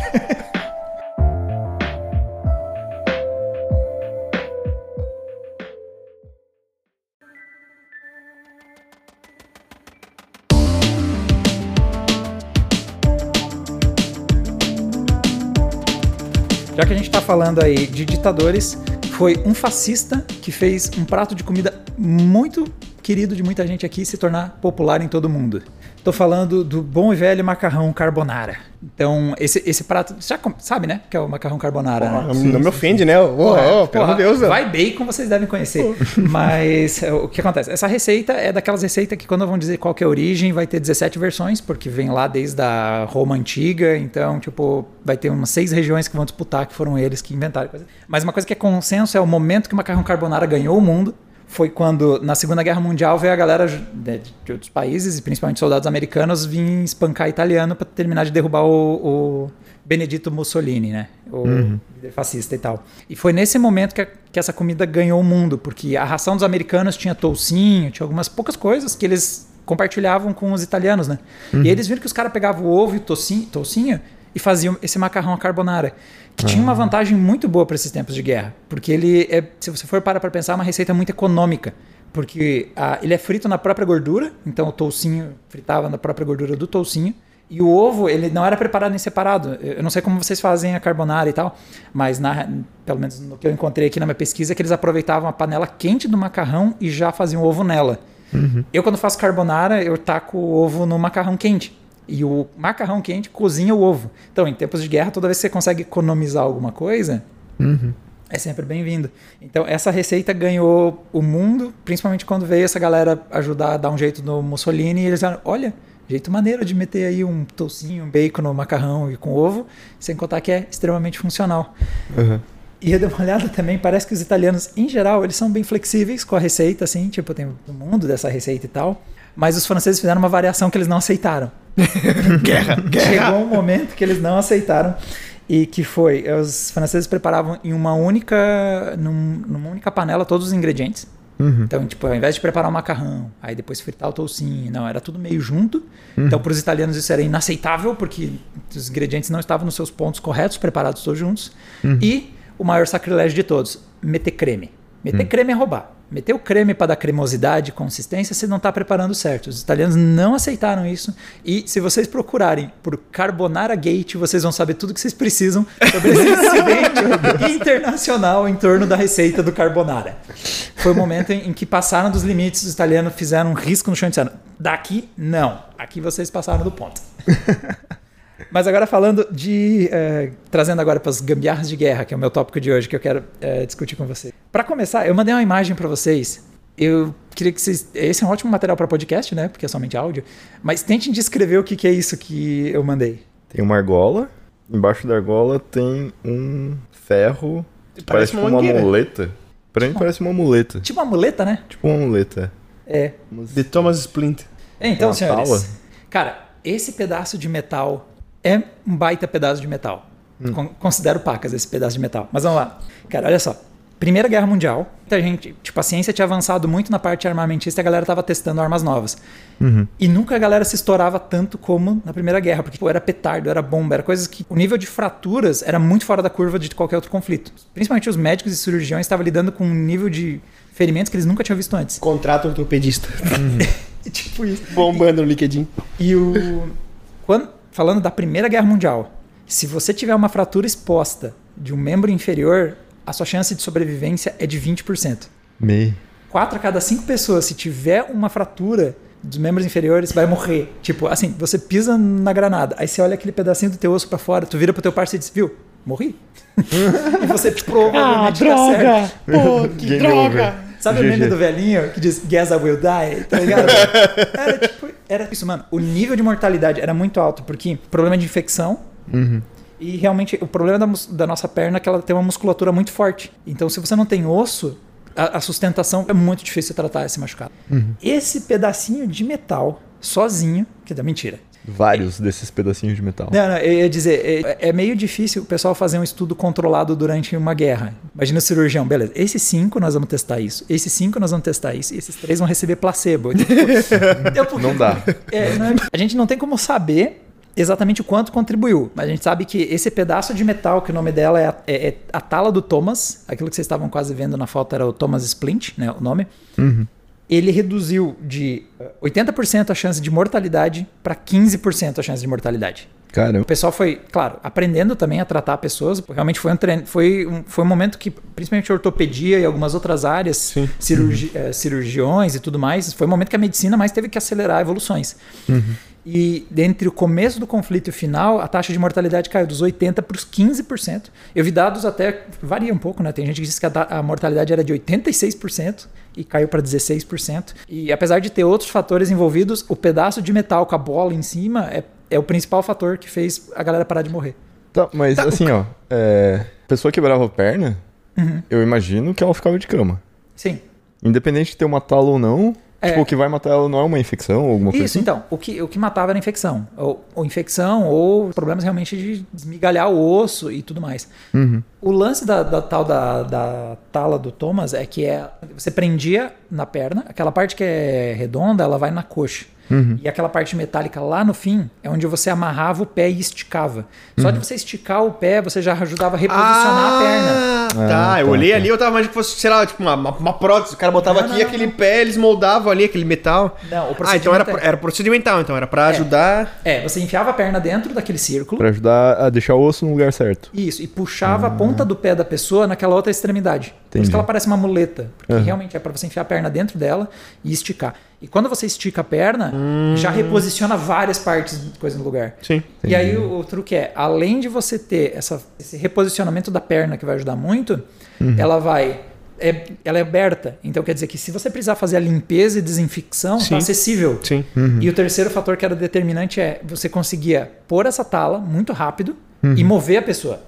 Já que a gente tá falando aí de ditadores, foi um fascista que fez um prato de comida muito querido de muita gente aqui se tornar popular em todo mundo. Tô falando do bom e velho macarrão carbonara. Então, esse, esse prato, você já com- sabe, né? Que é o macarrão carbonara, né? Não, não me ofende, né? Ô, ô, ô, pelo Porra, amor de Deus. né? Vai bacon, vocês devem conhecer. *laughs* Mas é, o que acontece? Essa receita é daquelas receitas que, quando vão dizer qual que é a origem, vai ter 17 versões, porque vem lá desde a Roma Antiga. Então, tipo, vai ter umas seis regiões que vão disputar, que foram eles que inventaram. coisa. Mas uma coisa que é consenso é o momento que o macarrão carbonara ganhou o mundo. Foi quando, na Segunda Guerra Mundial, veio a galera de, de outros países, e principalmente soldados americanos, vir espancar italiano para terminar de derrubar o, o Benedito Mussolini, né? O Uhum. líder fascista e tal. E foi nesse momento que, a- que essa comida ganhou o mundo, porque a ração dos americanos tinha toucinho, tinha algumas poucas coisas que eles compartilhavam com os italianos, né? E eles viram que os caras pegavam o ovo e o toucinho, toucinho e faziam esse macarrão à carbonara, que tinha uma vantagem muito boa para esses tempos de guerra, porque ele é, se você for parar para pensar, é uma receita muito econômica. Porque ah, ele é frito na própria gordura, então o toucinho fritava na própria gordura do toucinho. E o ovo, ele não era preparado em separado. Eu não sei como vocês fazem a carbonara e tal, mas na, pelo menos no que eu encontrei aqui na minha pesquisa, é que eles aproveitavam a panela quente do macarrão e já faziam o ovo nela. Eu, quando faço carbonara, eu taco o ovo no macarrão quente. E o macarrão quente cozinha o ovo. Então, em tempos de guerra, toda vez que você consegue economizar alguma coisa, é sempre bem-vindo. Então, essa receita ganhou o mundo, principalmente quando veio essa galera ajudar a dar um jeito no Mussolini. E eles falaram: olha, jeito maneiro de meter aí um toucinho, um bacon no macarrão e com ovo, sem contar que é extremamente funcional. Uhum. E eu dei uma olhada também, parece que os italianos, em geral, eles são bem flexíveis com a receita, assim, tipo, tem o mundo dessa receita e tal. Mas os franceses fizeram uma variação que eles não aceitaram. *laughs* Guerra, Chegou um momento que eles não aceitaram e que foi, os franceses preparavam em uma única, num- numa única panela todos os ingredientes. Uhum. Então, tipo, ao invés de preparar o macarrão, aí depois fritar o toucinho, não, era tudo meio junto. Então, para os italianos isso era inaceitável, porque os ingredientes não estavam nos seus pontos corretos, preparados todos juntos. E o maior sacrilégio de todos, meter creme. Meter creme é roubar. Meter o creme para dar cremosidade e consistência, você não está preparando certo. Os italianos não aceitaram isso. E se vocês procurarem por Carbonara Gate, vocês vão saber tudo que vocês precisam sobre esse *laughs* incidente internacional em torno da receita do carbonara. Foi o momento em, em que passaram dos limites, os italianos fizeram um risco no chão e disseram: daqui não, aqui vocês passaram do ponto. *laughs* Mas agora falando de. eh, trazendo agora para as gambiarras de guerra, que é o meu tópico de hoje, que eu quero eh, discutir com vocês. Para começar, eu mandei uma imagem para vocês. Eu queria que vocês. Esse é um ótimo material para podcast, né? Porque é somente áudio. Mas tentem descrever o que, que é isso que eu mandei. Tem uma argola. Embaixo da argola tem um ferro. Parece Parece, uma tipo uma muleta. Pra mim parece uma muleta. Tipo uma muleta, né? Tipo uma muleta. É. De Thomas Splint. É, Então, Uma senhores. pala? Cara, esse pedaço de metal é um baita pedaço de metal. Con- Considero pacas esse pedaço de metal. Mas vamos lá. Cara, olha só. Primeira Guerra Mundial, muita gente, tipo, a ciência tinha avançado muito na parte armamentista e a galera tava testando armas novas. E nunca a galera se estourava tanto como na Primeira Guerra, porque pô, era petardo, era bomba, era coisas que o nível de fraturas era muito fora da curva de qualquer outro conflito. Principalmente os médicos e cirurgiões estavam lidando com um nível de ferimentos que eles nunca tinham visto antes. Contrato ortopedista. *laughs* tipo isso. Bombando no LinkedIn. E o. Quando, falando da Primeira Guerra Mundial, se você tiver uma fratura exposta de um membro inferior, a sua chance de sobrevivência é de 20%. Me. Quatro a cada cinco pessoas, se tiver uma fratura dos membros inferiores, vai morrer. Tipo, assim, você pisa na granada, aí você olha aquele pedacinho do teu osso pra fora, tu vira pro teu parceiro e diz, viu, morri. *laughs* e você provavelmente tá certo. Pô, que *laughs* Game droga! over. Sabe o meme do velhinho que diz Guess I will die? Tá ligado? *laughs* Era tipo, era isso, mano. O nível de mortalidade era muito alto, porque problema de infecção. E realmente o problema da, da nossa perna é que ela tem uma musculatura muito forte. Então, se você não tem osso, a, a sustentação é muito difícil de tratar esse machucado. Esse pedacinho de metal, sozinho, que dá mentira. Vários desses pedacinhos de metal. Não, não, eu ia dizer, é, é meio difícil o pessoal fazer um estudo controlado durante uma guerra. Imagina o cirurgião, beleza, esses cinco nós vamos testar isso, esses cinco nós vamos testar isso, e esses três vão receber placebo. *laughs* Então, Não dá. é, não é- a gente não tem como saber exatamente o quanto contribuiu, mas a gente sabe que esse pedaço de metal, que o nome dela é a, é- é a tala do Thomas, aquilo que vocês estavam quase vendo na foto era o Thomas Splint, né, o nome, ele reduziu de eh, 80% a chance de mortalidade para 15% a chance de mortalidade. O Caramba. pessoal foi, claro, aprendendo também a tratar pessoas. Realmente foi um treino, foi um, foi um momento que, principalmente ortopedia e algumas outras áreas, cirurgi, eh, cirurgiões e tudo mais, foi um momento que a medicina mais teve que acelerar evoluções. E entre o começo do conflito e o final, a taxa de mortalidade caiu dos 80% para os 15%. Eu vi dados até, varia um pouco, né? Tem gente que diz que a, a mortalidade era de 86% e caiu para 16%. E apesar de ter outros fatores envolvidos, o pedaço de metal com a bola em cima é, é o principal fator que fez a galera parar de morrer. Tá, mas assim, ó. É, pessoa quebrava a perna, Uhum. eu imagino que ela ficava de cama. Sim. Independente de ter uma tala ou não, É. tipo, o que vai matar ela não é uma infecção ou alguma coisa Isso, assim? então. O que, o que matava era a infecção. Ou, ou infecção, ou problemas realmente de desmigalhar o osso e tudo mais. Uhum. O lance da, da tal da, da tala do Thomas é que é, você prendia na perna, aquela parte que é redonda, ela vai na coxa. Uhum. E aquela parte metálica lá no fim é onde você amarrava o pé e esticava. Só Uhum. de você esticar o pé, você já ajudava a reposicionar a perna. Ah, tá. Ah, eu tá, olhei tá. ali, eu tava imaginando que fosse, sei lá, tipo uma, uma, uma prótese. O cara botava Não, aqui não, aquele não. pé, eles moldavam ali aquele metal. Não, o Ah, então procedimento era, é- era procedimental, então era pra ajudar. É, você enfiava a perna dentro daquele círculo. Pra ajudar a deixar o osso no lugar certo. Isso, e puxava a ponta do pé da pessoa naquela outra extremidade. Por isso Entendi. que ela parece uma muleta. Porque Aham. realmente é para você enfiar a perna dentro dela e esticar. E quando você estica a perna, já reposiciona várias partes de coisa no lugar. Sim. E aí o, o truque é, além de você ter essa, esse reposicionamento da perna que vai ajudar muito, ela vai. É, ela é aberta. Então quer dizer que se você precisar fazer a limpeza e desinfecção, Sim. tá acessível. Sim. E o terceiro fator que era determinante é você conseguia pôr essa tala muito rápido e mover a pessoa.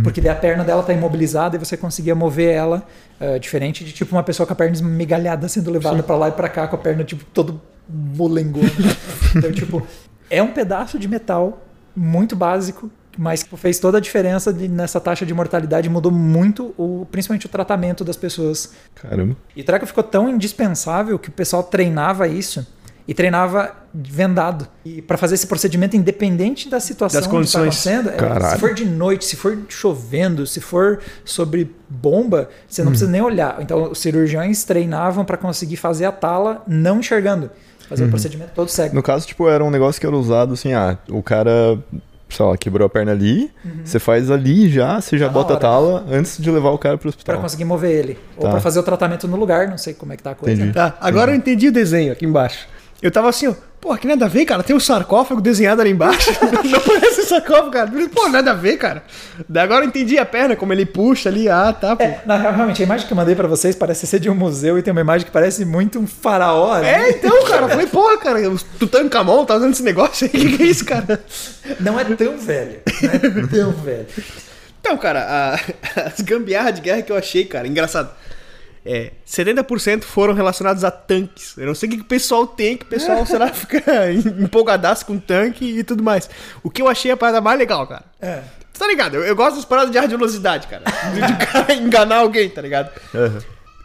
Porque daí a perna dela tá imobilizada e você conseguia mover ela, eh, diferente de tipo uma pessoa com a perna esmigalhada sendo levada pra lá e pra cá com a perna tipo todo molengona. *laughs* então, tipo, é um pedaço de metal muito básico, mas que fez toda a diferença de- nessa taxa de mortalidade, mudou muito, o, principalmente o tratamento das pessoas. Caramba. E o treco ficou tão indispensável que o pessoal treinava isso e treinava vendado. E para fazer esse procedimento independente da situação Das que tá condições. acontecendo, é, Caralho. se for de noite, se for chovendo, se for sobre bomba, você não Hum. precisa nem olhar. Então os cirurgiões treinavam para conseguir fazer a tala não enxergando, fazer o procedimento todo cego. No caso, tipo, era um negócio que era usado assim, ah, o cara, sei lá, quebrou a perna ali, você faz ali já, você já Tá bota a tala antes de levar o cara pro hospital. conseguir mover ele. Ou Tá. para fazer o tratamento no lugar, não sei como é que tá a coisa. Entendi. Tá, agora eu entendi o desenho aqui embaixo. Eu tava assim, ó, pô, que nada a ver, cara. Tem um sarcófago desenhado ali embaixo. *laughs* Não parece sarcófago, cara. Pô, nada a ver, cara. Daí agora eu entendi a perna, como ele puxa ali. Ah, tá, pô. É, na real, realmente, a imagem que eu mandei pra vocês parece ser de um museu e tem uma imagem que parece muito um faraó. né? É, então, cara, eu falei, porra, cara, o Tutankhamon tá usando esse negócio aí, o *laughs* que, que é isso, cara? Não é tão velho. Não é tão velho. Então, cara, a- *laughs* as gambiarras de guerra que eu achei, cara, engraçado. É, 70% foram relacionados a tanques. Eu não sei o que que o pessoal tem, que o pessoal, sei lá, *laughs* fica empolgadaço com tanque e tudo mais. O que eu achei a parada mais legal, cara. É. Tu tá ligado? Eu, eu gosto das paradas de radiovelocidade, cara. De, de *laughs* cara enganar alguém, tá ligado? Aham.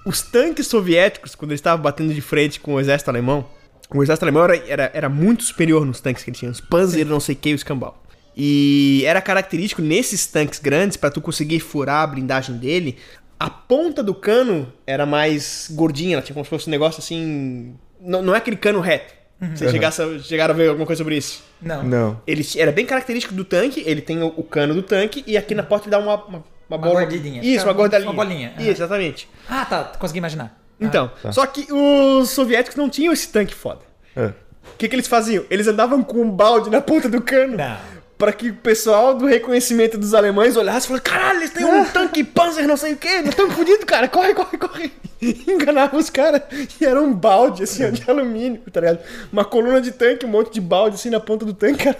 Os tanques soviéticos, quando eles estavam batendo de frente com o exército alemão, o exército alemão era, era, era muito superior nos tanques que eles tinham. Os Panzer, não sei o que, o escambau. E era característico nesses tanques grandes, pra tu conseguir furar a blindagem dele, a ponta do cano era mais gordinha, ela tinha como se fosse um negócio assim. Não, não é aquele cano reto. Vocês chegasse chegaram a ver alguma coisa sobre isso? Não. Não. Ele era bem característico do tanque, ele tem o, o cano do tanque e aqui na porta ele dá uma, uma, uma, bola- gordidinha. Isso, uma gordalinha. uma bolinha, Isso, exatamente. Ah, tá. Consegui imaginar. Então, tá. só que os soviéticos não tinham esse tanque foda. É. O que, que eles faziam? Eles andavam com um balde na ponta do cano. Não. Pra que o pessoal do reconhecimento dos alemães olhasse e falasse: caralho, eles têm um tanque Panzer, não sei o quê, não estão fodidos, cara, corre, corre, corre. Enganava os caras e era um balde, assim, ó, de alumínio, tá ligado? Uma coluna de tanque, um monte de balde, assim, na ponta do tanque, cara.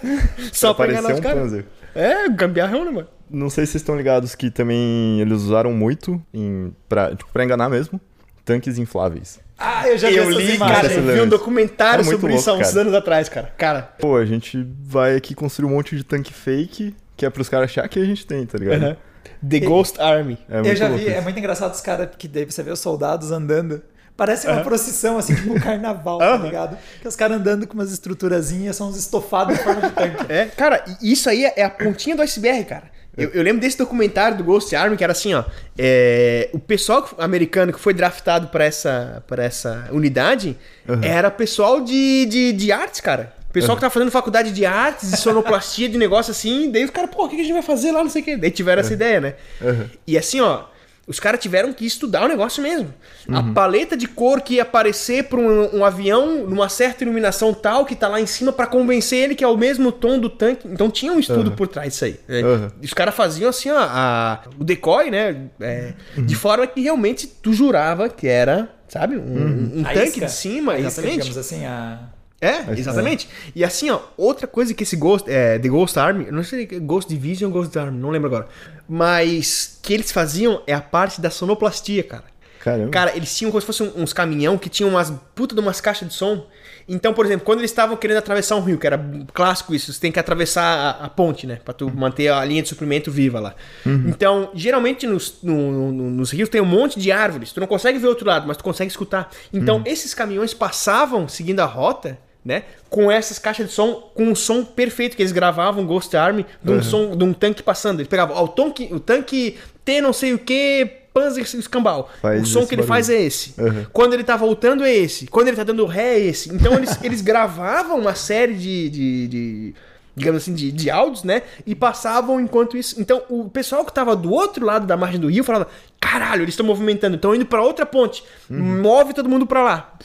Só pra enganar os um caras. Panzer. É, gambiarrão, né, mano? Não sei se vocês estão ligados que também eles usaram muito em, pra, tipo, pra enganar mesmo, tanques infláveis. Ah, eu já vi Eu essas li, imagens. cara, eu vi um documentário É sobre isso há uns cara. anos atrás, cara. Cara, Pô, a gente vai aqui construir um monte de tanque fake, que é pros caras achar que a gente tem, tá ligado? aham. The Ghost Army. É eu já vi, é isso. muito engraçado os caras que daí você vê os soldados andando. Parece uma procissão, assim, tipo um *laughs* carnaval, tá ligado? Que os caras andando com umas estruturazinhas, são uns estofados em forma de tanque. É, cara, e isso aí é a pontinha do iceberg, cara. Eu, eu lembro desse documentário do Ghost Army que era assim, ó. é, o pessoal americano que foi draftado pra essa, pra essa unidade era pessoal de, de, de artes, cara. Pessoal que tava fazendo faculdade de artes, de sonoplastia, de negócio assim. Daí os caras, pô, o que a gente vai fazer lá? Não sei o quê. Daí tiveram essa ideia, né? Uhum. E assim, ó. Os caras tiveram que estudar o negócio mesmo. A paleta de cor que ia aparecer pra um, um avião numa certa iluminação tal que tá lá em cima pra convencer ele que é o mesmo tom do tanque. Então tinha um estudo por trás disso aí. É, Uhum. Os caras faziam assim, ó, a- o decoy, né? é, De forma que realmente tu jurava que era, sabe, um, um A tanque isca. de cima, exatamente. Digamos assim, a... É, exatamente. E assim, ó, outra coisa que esse Ghost, é, The Ghost Army, eu não sei se é Ghost Division ou Ghost Army, não lembro agora. Mas que eles faziam é a parte da sonoplastia, cara. Caramba. Cara, eles tinham como se fosse uns caminhão que tinham umas puta de umas caixas de som. Então, por exemplo, quando eles estavam querendo atravessar um rio, que era clássico isso, você tem que atravessar a, a ponte, né? Pra tu manter a linha de suprimento viva lá. Então, geralmente nos, no- no- nos rios tem um monte de árvores. Tu não consegue ver o outro lado, mas tu consegue escutar. Então, esses caminhões passavam seguindo a rota, né? Com essas caixas de som, com um som perfeito que eles gravavam Ghost Army de um som de um tanque passando. Eles pegavam ó, o, tanque, o tanque T não sei o que, Panzer Escambau. Faz o som que ele barulho. faz é esse. Uhum. Quando ele tá voltando é esse. Quando ele tá dando ré é esse. Então eles, *laughs* eles gravavam uma série de, de, de- digamos assim, de, de áudios, né? E passavam enquanto isso. Então o pessoal que tava do outro lado da margem do rio falava: caralho, eles estão movimentando, estão indo pra outra ponte. Uhum. Move todo mundo pra lá.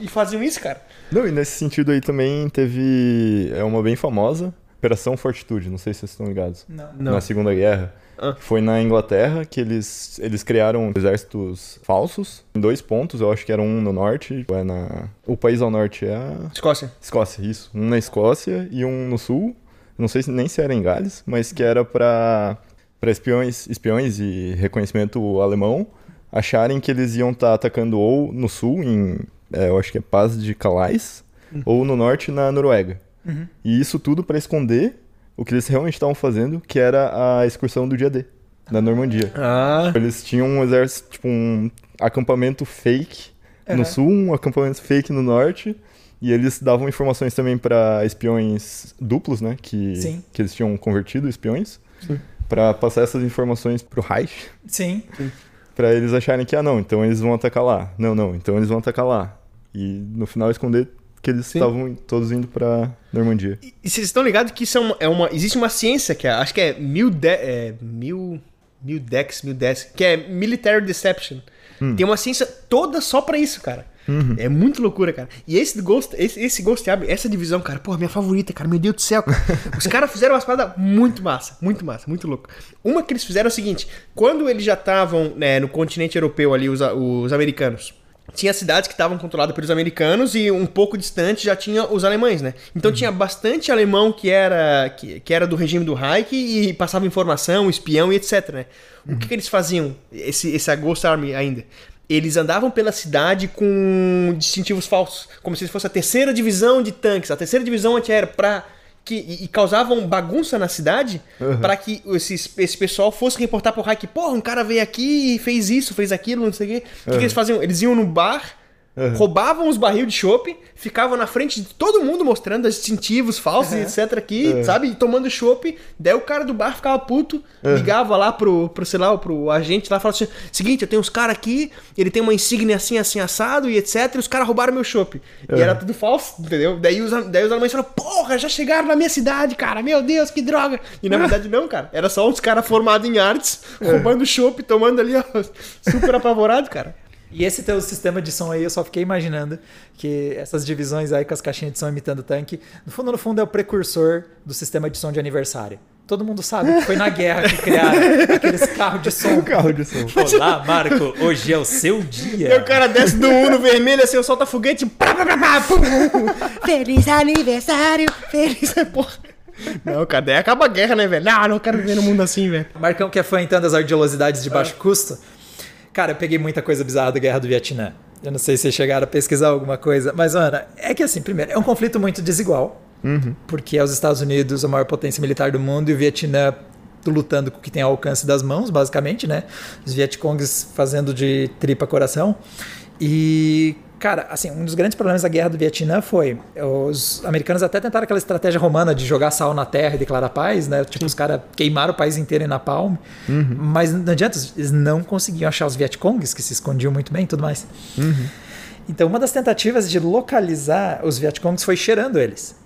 E faziam isso, cara. Não, e nesse sentido aí também teve é uma bem famosa, Operação Fortitude, não sei se vocês estão ligados. Não. Não. Na Segunda Guerra. Ah. Foi na Inglaterra que eles, eles criaram exércitos falsos em dois pontos, eu acho que era um no norte, é na... o país ao norte é a Escócia. Escócia, isso. Um na Escócia e um no sul. Não sei se nem se era em Gales, mas que era pra para espiões, espiões e reconhecimento alemão acharem que eles iam estar atacando ou no sul, em é, eu acho que é Paz de Calais, ou no norte, na Noruega. E isso tudo para esconder o que eles realmente estavam fazendo, que era a excursão do dia D, da Normandia. Ah. Eles tinham um exército, tipo um acampamento fake Aham. no sul, um acampamento fake no norte, e eles davam informações também para espiões duplos, né, que Sim. que eles tinham convertido espiões, Pra passar essas informações pro Reich, Sim. pra eles acharem que ah não, então eles vão atacar lá. Não, não, então eles vão atacar lá. E no final esconder que eles Sim. estavam todos indo pra Normandia. E e vocês estão ligados que isso é uma, é uma- Existe uma ciência que é, acho que é mil, de, é, mil, mil dex, mil dex, que é Military Deception. Tem uma ciência toda só pra isso, cara. É muito loucura, cara. E esse Ghost, esse, esse Ghost Army, essa divisão, cara, porra, minha favorita, cara. Meu Deus do céu, cara. *laughs* Os caras fizeram umas paradas muito massa, muito massa, muito louco. Uma que eles fizeram é o seguinte: quando eles já estavam né, no continente europeu ali, os, os americanos, tinha cidades que estavam controladas pelos americanos e um pouco distante já tinha os alemães, né? Então tinha bastante alemão que era que, que era do regime do Reich e passava informação, espião e etc, né? O que, que eles faziam, esse, esse Ghost Army ainda? Eles andavam pela cidade com distintivos falsos, como se fosse a terceira divisão de tanques, a terceira divisão antiaérea, pra que, e, e causavam bagunça na cidade pra que esses, esse pessoal fosse reportar pro Reich, porra, um cara veio aqui e fez isso, fez aquilo, não sei o quê. O que, que eles faziam? Eles iam no bar, roubavam os barril de chopp, ficavam na frente de todo mundo mostrando os distintivos falsos e etc aqui, sabe? E tomando chopp. Daí o cara do bar ficava puto, ligava lá pro, pro, sei lá, pro agente lá, falava assim, seguinte, eu tenho uns caras aqui, ele tem uma insígnia assim, assim, assado e etc, e os caras roubaram meu chopp. E era tudo falso, entendeu? Daí os, daí os alemães falaram, porra, já chegaram na minha cidade, cara, meu Deus, que droga. E na *laughs* verdade não, cara, era só uns caras formados em artes, roubando chopp, tomando ali, ó, *laughs* super apavorado, cara. E esse teu sistema de som aí, eu só fiquei imaginando que essas divisões aí com as caixinhas de som imitando tanque, no fundo, no fundo, é o precursor do sistema de som de aniversário. Todo mundo sabe que foi na guerra que criaram *laughs* aqueles carros de som. *laughs* Carro de som. Olá, Marco, hoje é o seu dia. Aí o cara desce do Uno vermelho assim, solta foguete. Pá, pá, pá, pá, pum. Feliz aniversário, feliz. *laughs* Porra. Não, daí acaba a guerra, né, velho? Não, não quero viver no mundo assim, velho. Marcão que é fã então das ardilosidades de baixo custo. Cara, eu peguei muita coisa bizarra da Guerra do Vietnã. Eu não sei se vocês chegaram a pesquisar alguma coisa, mas, Ana, é que assim, primeiro, é um conflito muito desigual, porque é os Estados Unidos a maior potência militar do mundo e o Vietnã lutando com o que tem ao alcance das mãos, basicamente, né? Os Vietcongs fazendo de tripa coração. E, cara, assim, um dos grandes problemas da guerra do Vietnã foi os americanos até tentaram aquela estratégia romana de jogar sal na terra e declarar paz, né? Tipo, os caras queimaram o país inteiro em napalm. Mas não adianta, eles não conseguiam achar os Vietcongs, que se escondiam muito bem e tudo mais. Então, uma das tentativas de localizar os Vietcongs foi cheirando eles.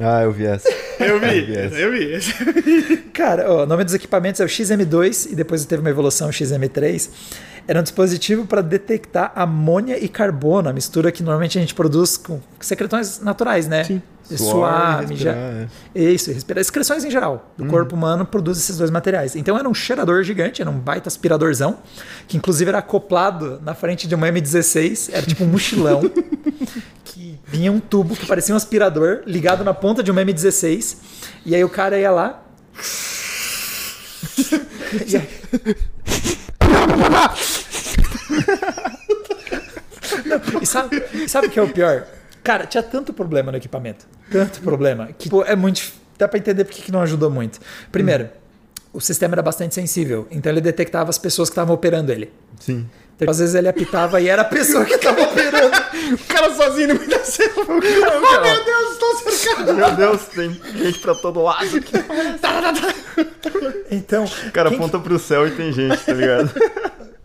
Ah, eu vi essa. *laughs* Eu vi, vi essa. eu vi. Cara, ó, o nome dos equipamentos é o XM2 e depois teve uma evolução o XM3. Era um dispositivo para detectar amônia e carbono, a mistura que normalmente a gente produz com secretões naturais, né? Sim. Suar, mijar. é. Isso, respirar. Excreções em geral. O corpo humano produz esses dois materiais. Então era um cheirador gigante, era um baita aspiradorzão, que inclusive era acoplado na frente de uma M16, era tipo um mochilão, *laughs* que vinha um tubo que parecia um aspirador ligado na ponta de uma M16, e aí o cara ia lá. *laughs* *laughs* e aí- Não, e sabe, sabe o que é o pior? Cara, tinha tanto problema no equipamento. Tanto problema. Que pô, é muito. Dá pra entender porque que não ajudou muito. Primeiro, hum. o sistema era bastante sensível. Então ele detectava as pessoas que estavam operando ele. Sim. Então, às vezes ele apitava e era a pessoa que estava operando. o cara sozinho no meio da selva. Oh, meu Deus, estou cercado. Meu Deus, tem gente pra todo lado. então. O cara aponta que... pro céu e tem gente, tá ligado?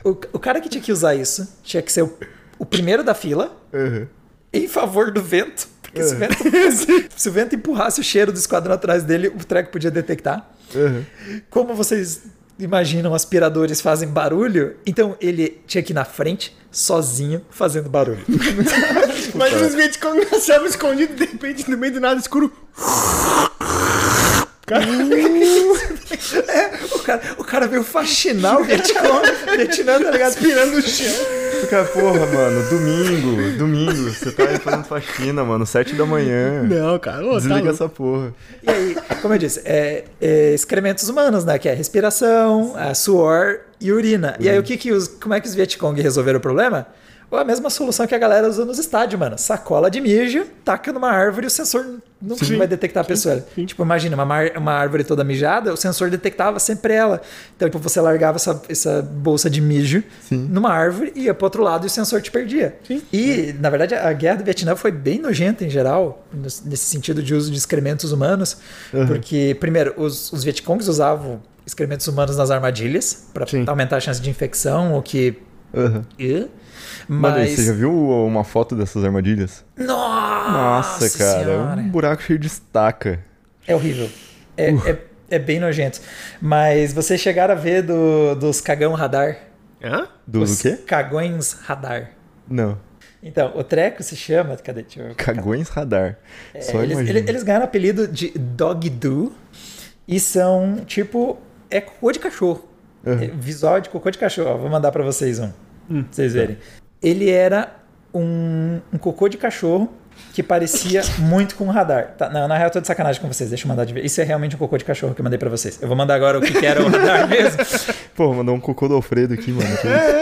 o, o cara que tinha que usar isso tinha que ser o, o primeiro da fila. Uhum em favor do vento. Porque se, o vento, *laughs* se o vento empurrasse o cheiro do esquadrão atrás dele, o treco podia detectar. Uhum. Como vocês imaginam, aspiradores fazem barulho, então ele tinha que ir na frente, sozinho, fazendo barulho. *laughs* Imagina os como na *laughs* escondido, de repente, no meio do nada escuro. Cara... *laughs* é, o, cara, o cara veio faxinar o Vietcong, Vietnã, tá ligado? Aspirando o chão. Cara, porra, mano, domingo, domingo, você tá aí fazendo faxina, mano, sete da manhã. Não, cara, ô, tá Desliga tá essa porra. E aí, como eu disse, é, é excrementos humanos, né? Que é respiração, suor e urina. E aí, o que que os, como é que os Vietcong resolveram o problema? Ou a mesma solução que a galera usa nos estádios, mano. Sacola de mijo, taca numa árvore e o sensor não sim, vai detectar a pessoa. Sim, sim. Tipo, imagina, uma, uma árvore toda mijada, o sensor detectava sempre ela. Então, tipo, você largava essa, essa bolsa de mijo numa árvore, ia pro outro lado e o sensor te perdia. E, na verdade, a guerra do Vietnã foi bem nojenta em geral, nesse sentido de uso de excrementos humanos. Uhum. Porque, primeiro, os, os Vietcongs usavam excrementos humanos nas armadilhas para aumentar a chance de infecção, o que. Uhum. E, mas... Mano, você já viu uma foto dessas armadilhas? Nossa, Nossa cara, senhora. é um buraco cheio de estaca. É horrível. É, uh. é, é, bem nojento. Mas vocês chegaram a ver do, dos cagão radar? Hã? Do, Os do quê? Cagões radar. Não. Então, o treco se chama. Cadê? Deixa eu... Cagões radar. É, Só eles, eles, eles ganharam o apelido de Dog Do e são tipo. É cocô de cachorro. Uhum. É visual de cocô de cachorro. vou mandar para vocês um. Hum, pra vocês verem. Ele era um, um cocô de cachorro que parecia *laughs* muito com um radar. Tá, não, na real, eu tô de sacanagem com vocês. Deixa eu mandar de ver. Isso é realmente um cocô de cachorro que eu mandei para vocês. Eu vou mandar agora o que, que era o radar *laughs* mesmo. Pô, mandou um cocô do Alfredo aqui, mano.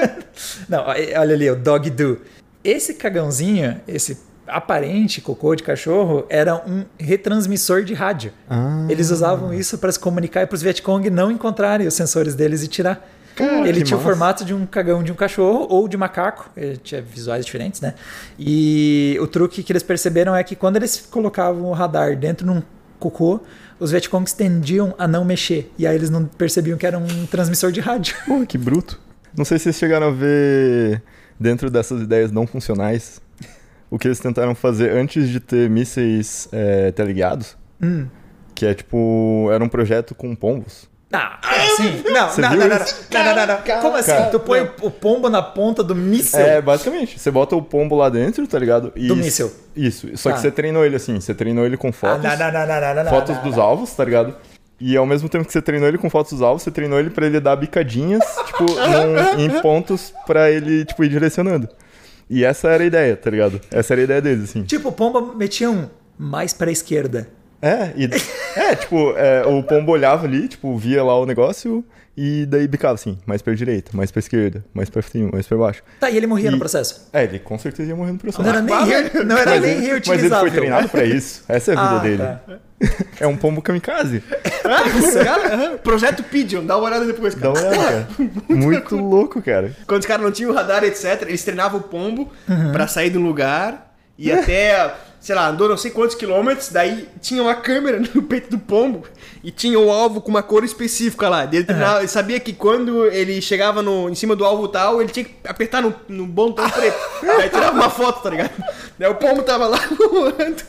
*laughs* não, olha ali, o Dog Do. Esse cagãozinho, esse aparente cocô de cachorro, era um retransmissor de rádio. Ah. Eles usavam isso para se comunicar e para os Vietcong não encontrarem os sensores deles e tirar. Cara, ele tinha massa. o formato de um cagão de um cachorro ou de macaco, ele tinha visuais diferentes, né? E o truque que eles perceberam é que quando eles colocavam o radar dentro de um cocô, os Vietcongs tendiam a não mexer. E aí eles não percebiam que era um transmissor de rádio. Pô, que bruto. Não sei se vocês chegaram a ver dentro dessas ideias não funcionais o que eles tentaram fazer antes de ter mísseis é, teleguiados. Hum. Que é tipo. Era um projeto com pombos. Ah, sim. Não, não, não, não, não, não, não, Como assim? tu põe o pombo na ponta do míssil? É, basicamente. Você bota o pombo lá dentro, tá ligado? E do míssil. Isso. Só que você treinou ele assim. Você treinou ele com fotos. Fotos dos alvos, tá ligado? E ao mesmo tempo que você treinou ele com fotos dos alvos, você treinou ele pra ele dar bicadinhas, *laughs* tipo, num, em pontos pra ele, tipo, ir direcionando. E essa era a ideia, tá ligado? Essa era a ideia deles, assim. Tipo, o pombo metia um mais pra esquerda. É, e, é tipo, é, o pombo olhava ali, tipo, via lá o negócio e daí bicava assim, mais pra direita, mais pra esquerda, mais pra cima, mais pra baixo. Tá, e ele morria e, no processo? É, ele com certeza ia morrer no processo. Não era nem, re, não era nem reutilizável. Mas ele foi treinado pra isso. Essa é a vida ah, dele. Tá. É um pombo kamikaze. Ah, projeto Pigeon, dá uma olhada depois, cara. Dá uma olhada, *laughs* cara. Muito louco, cara. Quando os caras não tinham radar, etc., eles treinavam o pombo uhum. pra sair do lugar e até sei lá, andou não sei quantos quilômetros, daí tinha uma câmera *laughs* no peito do pombo e tinha um alvo com uma cor específica lá. Ele, uhum. ele sabia que quando ele chegava no, em cima do alvo tal, ele tinha que apertar no, no botão preto. *laughs* daí tirava uma foto, tá ligado? Daí o pombo tava lá *laughs* voando.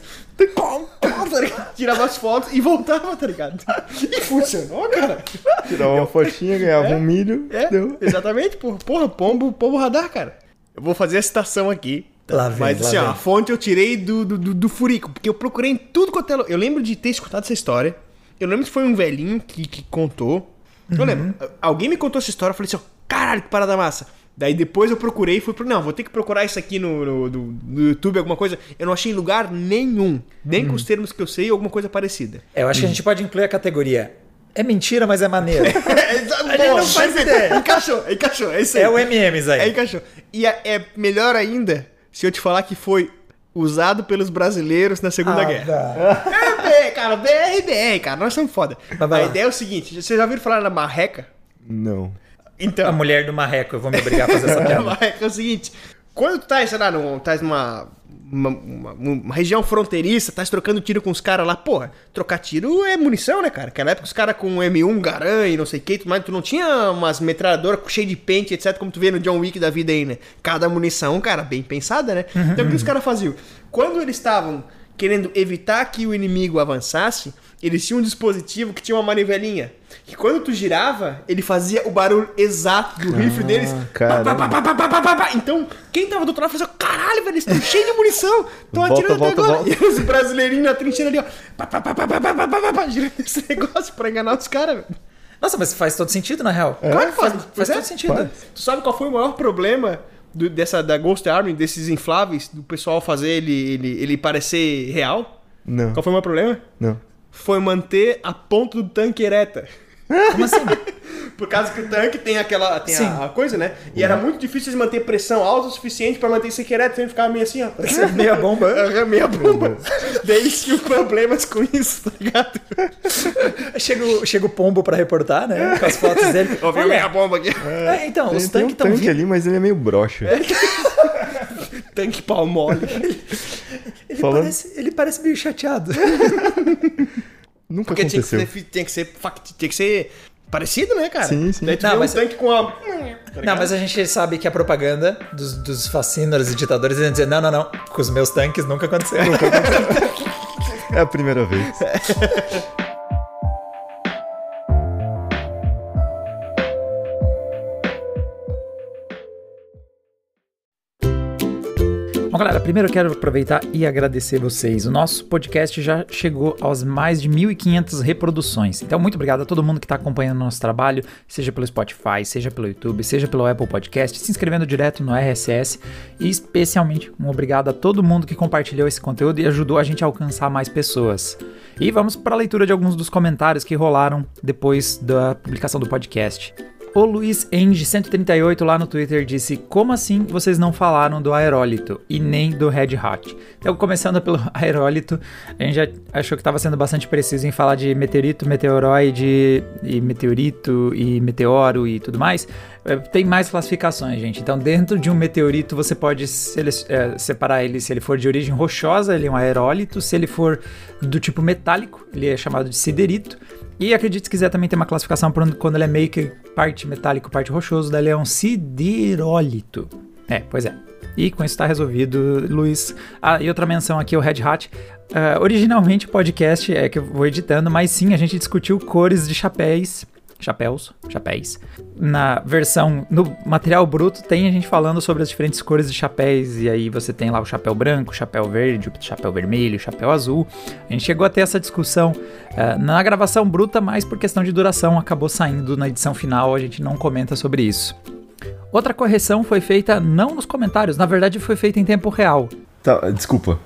Tá tirava as fotos e voltava, tá ligado? E funcionou, cara. Tirava uma fotinha, ganhava é, um milho. É, deu. exatamente, porra. Porra, pombo, pombo radar, cara. Eu vou fazer a citação aqui Lá vem, Mas assim, ó, a fonte eu tirei do, do, do, do, Furico, porque eu procurei em tudo quanto é. Eu lembro de ter escutado essa história. Eu lembro que foi um velhinho que, que contou. Uhum. Eu lembro. Alguém me contou essa história, eu falei assim, ó, caralho, que parada massa. Daí depois eu procurei e fui pro. Não, vou ter que procurar isso aqui no, no, no, no YouTube, alguma coisa. Eu não achei lugar nenhum. Nem uhum. com os termos que eu sei, alguma coisa parecida. É, eu acho uhum. que a gente pode incluir a categoria É mentira, mas é maneiro. *laughs* a gente não faz *laughs* ideia. Encaixou, encaixou. É isso aí. É o MMs aí. É, encaixou. E é, é melhor ainda se eu te falar que foi usado pelos brasileiros na Segunda Ah, Guerra. *laughs* É, cara, BR, BR, cara, nós somos foda. A lá. ideia é o seguinte, vocês já ouviram falar na marreca? Não. Então, A mulher do marreco, eu vou me obrigar a fazer essa a *laughs* piada. marreca é o seguinte, quando tu tá, sei lá, num, tá numa uma, uma- uma região fronteiriça, tá trocando tiro com os caras lá, porra, trocar tiro é munição, né, cara? Naquela época os caras com M1, Garand e não sei o que, mas tu não tinha umas metralhadoras cheias de pente, etc, como tu vê no John Wick da vida aí, né? Cada munição, cara, bem pensada, né? Então o que os caras faziam? Quando eles estavam querendo evitar que o inimigo avançasse, eles tinham um dispositivo que tinha uma manivelinha. Que quando tu girava, ele fazia o barulho exato do rifle deles. Pá, Então, quem tava do outro lado fazia, caralho, velho, eles estão cheios de munição. Estão atirando volta, até agora. Volta. E os brasileirinhos na trincheira ali, ó. Pá, pá, pá, pá, pá, pá, pá, pá, girando esse negócio pra enganar os caras, velho. Nossa, mas faz todo sentido, na real. É, claro que faz. Faz, faz é, todo sentido. Faz. Tu sabe qual foi o maior problema do, dessa, da Ghost Army, desses infláveis, do pessoal fazer ele, ele, ele parecer real? Não. Qual foi o maior problema? Não foi manter a ponta do tanque ereta. Como assim? *laughs* Por causa que o tanque tem aquela tem Sim. a, a coisa, né? E era muito difícil eles manter pressão alta o suficiente pra manter isso aqui ereto, sempre ficava meio assim, ó. Meia bomba. *laughs* Meia bomba. Daí *laughs* eles tinham problemas com isso, tá ligado? Chega o, chega o pombo pra reportar, né? Com as fotos dele. Ó, Olha, meia bomba aqui. é, então, os Tem, tem um tanques estão tanque vindo. ali, mas ele é meio broxa. Tanque pau mole. Ele, Falando- parece, ele parece meio chateado. Nunca Porque tinha que, aconteceu. ser, tinha, que ser, fact- tinha que ser parecido, né, cara? Sim, sim. Daí tu Não, mas- um tanque com a... Não, mas a gente sabe que a propaganda dos, dos fascínoras e ditadores ia dizer: não, não, não, com os meus tanques nunca aconteceu. *laughs* É a primeira vez. *laughs* Bom, galera, primeiro eu quero aproveitar e agradecer vocês. O nosso podcast já chegou aos mais de 1.500 reproduções. Então, muito obrigado a todo mundo que está acompanhando o nosso trabalho, seja pelo Spotify, seja pelo YouTube, seja pelo Apple Podcast, se inscrevendo direto no RSS. E especialmente um obrigado a todo mundo que compartilhou esse conteúdo e ajudou a gente a alcançar mais pessoas. E vamos para a leitura de alguns dos comentários que rolaram depois da publicação do podcast. O Luiz Enge 138 lá no Twitter disse: Como assim vocês não falaram do aerólito e nem do Red Hot? Então, começando pelo *laughs* aerólito, a gente já achou que estava sendo bastante preciso em falar de meteorito, meteoroide, e meteorito e meteoro e tudo mais. É, Tem mais classificações, gente. Então, dentro de um meteorito, você pode é, separar ele se ele for de origem rochosa, ele é um aerólito. Se ele for do tipo metálico, ele é chamado de siderito. E acredite se quiser também tem uma classificação quando ele é meio que parte metálico, parte rochoso, daí ele é um siderólito. É, pois é. E com isso tá resolvido, Luiz. Ah, e outra menção aqui, o Red Hat. Ah, originalmente o podcast é que eu vou editando, mas sim, a gente discutiu cores de chapéus. Chapéus, chapéus. Na versão, no material bruto, tem a gente falando sobre as diferentes cores de chapéus. E aí você tem lá o chapéu branco, o chapéu verde, o chapéu vermelho, o chapéu azul. A gente chegou a ter essa discussão ah, na gravação bruta, mas por questão de duração acabou saindo na edição final. A gente não comenta sobre isso. Outra correção foi feita não nos comentários, na verdade foi feita em tempo real. Tá, desculpa.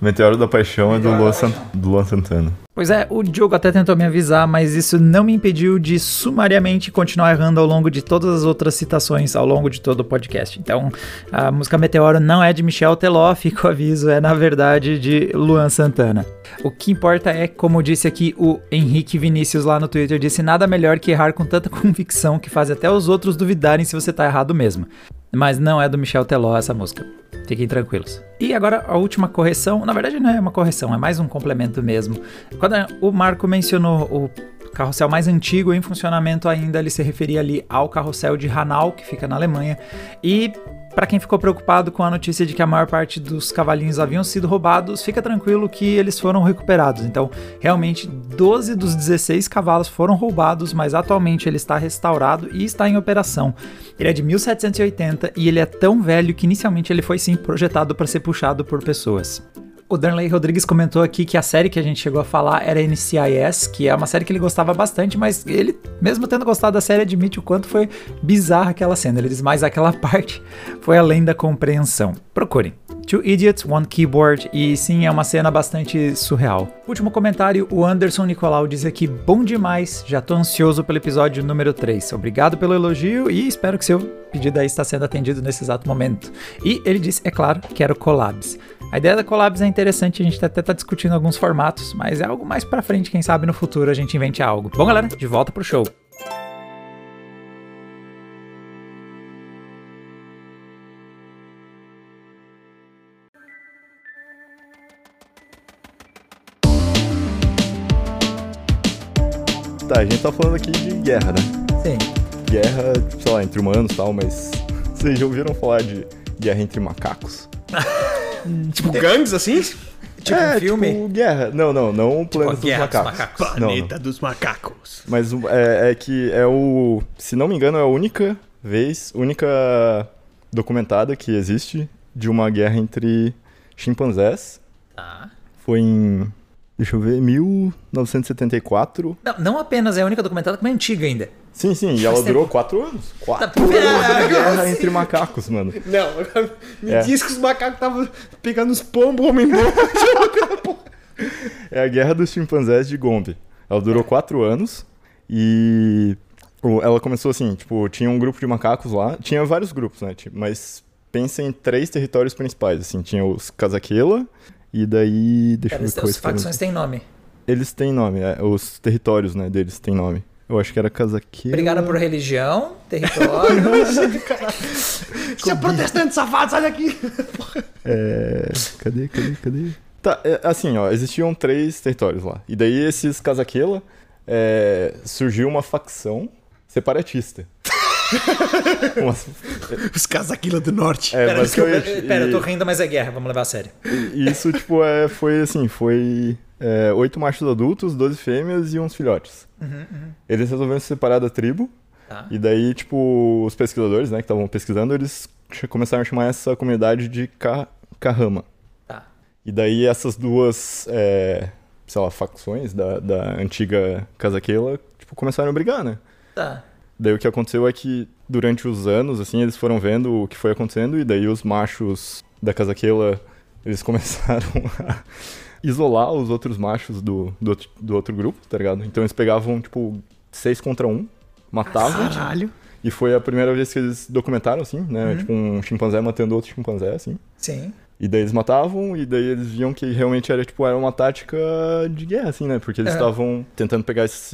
Meteoro da Paixão é do Luan, Sant... do Luan Santana. Pois é, o Diogo até tentou me avisar, mas isso não me impediu de sumariamente continuar errando ao longo de todas as outras citações ao longo de todo o podcast. Então, a música Meteoro não é de Michel Teló, *laughs* fica o aviso, é na verdade de Luan Santana. O que importa é, como disse aqui o Henrique Vinícius lá no Twitter, disse nada melhor que errar com tanta *laughs* convicção que faz até os outros duvidarem se você tá errado mesmo. Mas não é do Michel Teló essa música. Fiquem tranquilos. E agora a última correção, na verdade não é uma correção, é mais um complemento mesmo. Quando o Marco mencionou o carrossel mais antigo em funcionamento ainda, ele se referia ali ao carrossel de Hanau, que fica na Alemanha. E para quem ficou preocupado com a notícia de que a maior parte dos cavalinhos haviam sido roubados, fica tranquilo que eles foram recuperados. Então, realmente, 12 dos 16 cavalos foram roubados, mas atualmente ele está restaurado e está em operação. Ele é de 1780 e ele é tão velho que inicialmente ele foi sim projetado para ser puxado por pessoas. O Darley Rodrigues comentou aqui que a série que a gente chegou a falar era NCIS, que é uma série que ele gostava bastante, mas ele, mesmo tendo gostado da série, admite o quanto foi bizarra aquela cena. Ele diz mais aquela *laughs* parte foi além da compreensão. Procurem. Two Idiots, One Keyboard, e sim, é uma cena bastante surreal. Último comentário, o Anderson Nicolau diz aqui, bom demais, já tô ansioso pelo episódio número 3. Obrigado pelo elogio e espero que seu pedido aí está sendo atendido nesse exato momento. E ele disse, é claro, quero collabs. A ideia da collabs é interessante, a gente até tá discutindo alguns formatos, mas é algo mais pra frente, quem sabe no futuro a gente invente algo. Bom, galera, de volta pro show. Tá, a gente tá falando aqui de guerra, né? Sim. Guerra, sei lá, entre humanos e tal, mas *laughs* vocês já ouviram falar de guerra entre macacos? *laughs* tipo gangues assim? Tipo é, um filme? Tipo, guerra. Não, não, não o Planeta dos Guerra dos Macacos. Macacos. Não, Planeta dos macacos. Mas é, é que é o. Se não me engano, é a única vez, única documentada que existe de uma guerra entre chimpanzés. Tá. Foi em. Deixa eu ver, 1974. Não, não apenas é a única documentada, como é antiga ainda. Sim, sim, e ela durou quatro anos. Quatro Tá, anos pera, de guerra entre macacos, mano. Não, me É. diz que os macacos estavam pegando os pombos, homem-bomba. *laughs* É a Guerra dos Chimpanzés de Gombe. Ela durou quatro anos e ela começou assim, tipo, tinha um grupo de macacos lá, tinha vários grupos, né, tipo, mas pensa em três territórios principais, assim, tinha os Cazaquela e daí, deixa eu Cara, ver as facções têm nome. Eles têm nome, é, os territórios, né, deles têm nome. Eu acho que era Cazaquela. Brigaram por religião, território. *laughs* Você é protestante safado, sai daqui. É, cadê, cadê, cadê? Tá, é, assim, ó, existiam três territórios lá. E daí esses Cazaquela, é, surgiu uma facção separatista. Uma- Os casaquila do norte. é, pera, desculpa, basicamente, pera, eu tô rindo, mas é guerra, vamos levar a sério. Isso, *laughs* tipo, é, foi assim, foi é, oito machos adultos, 12 fêmeas e uns filhotes. Eles resolveram se separar da tribo, Tá. e daí, tipo, os pesquisadores, né, que estavam pesquisando, eles começaram a chamar essa comunidade de Ka Kahama. Tá. E daí essas duas, é, sei lá, facções da, da antiga Cazaquela, tipo, começaram a brigar, né? Tá. Daí o que aconteceu é que durante os anos, assim, eles foram vendo o que foi acontecendo e daí os machos da Cazaquela, eles *laughs* começaram a isolar os outros machos do, do, outro- do outro grupo, tá ligado? Então eles pegavam, tipo, seis contra um, matavam. Caralho. E foi a primeira vez que eles documentaram, assim, né? Tipo, um chimpanzé matando outro chimpanzé, assim. Sim. E daí eles matavam, e daí eles viam que realmente era, tipo, era uma tática de guerra, assim, né? Porque eles É. estavam tentando pegar esses,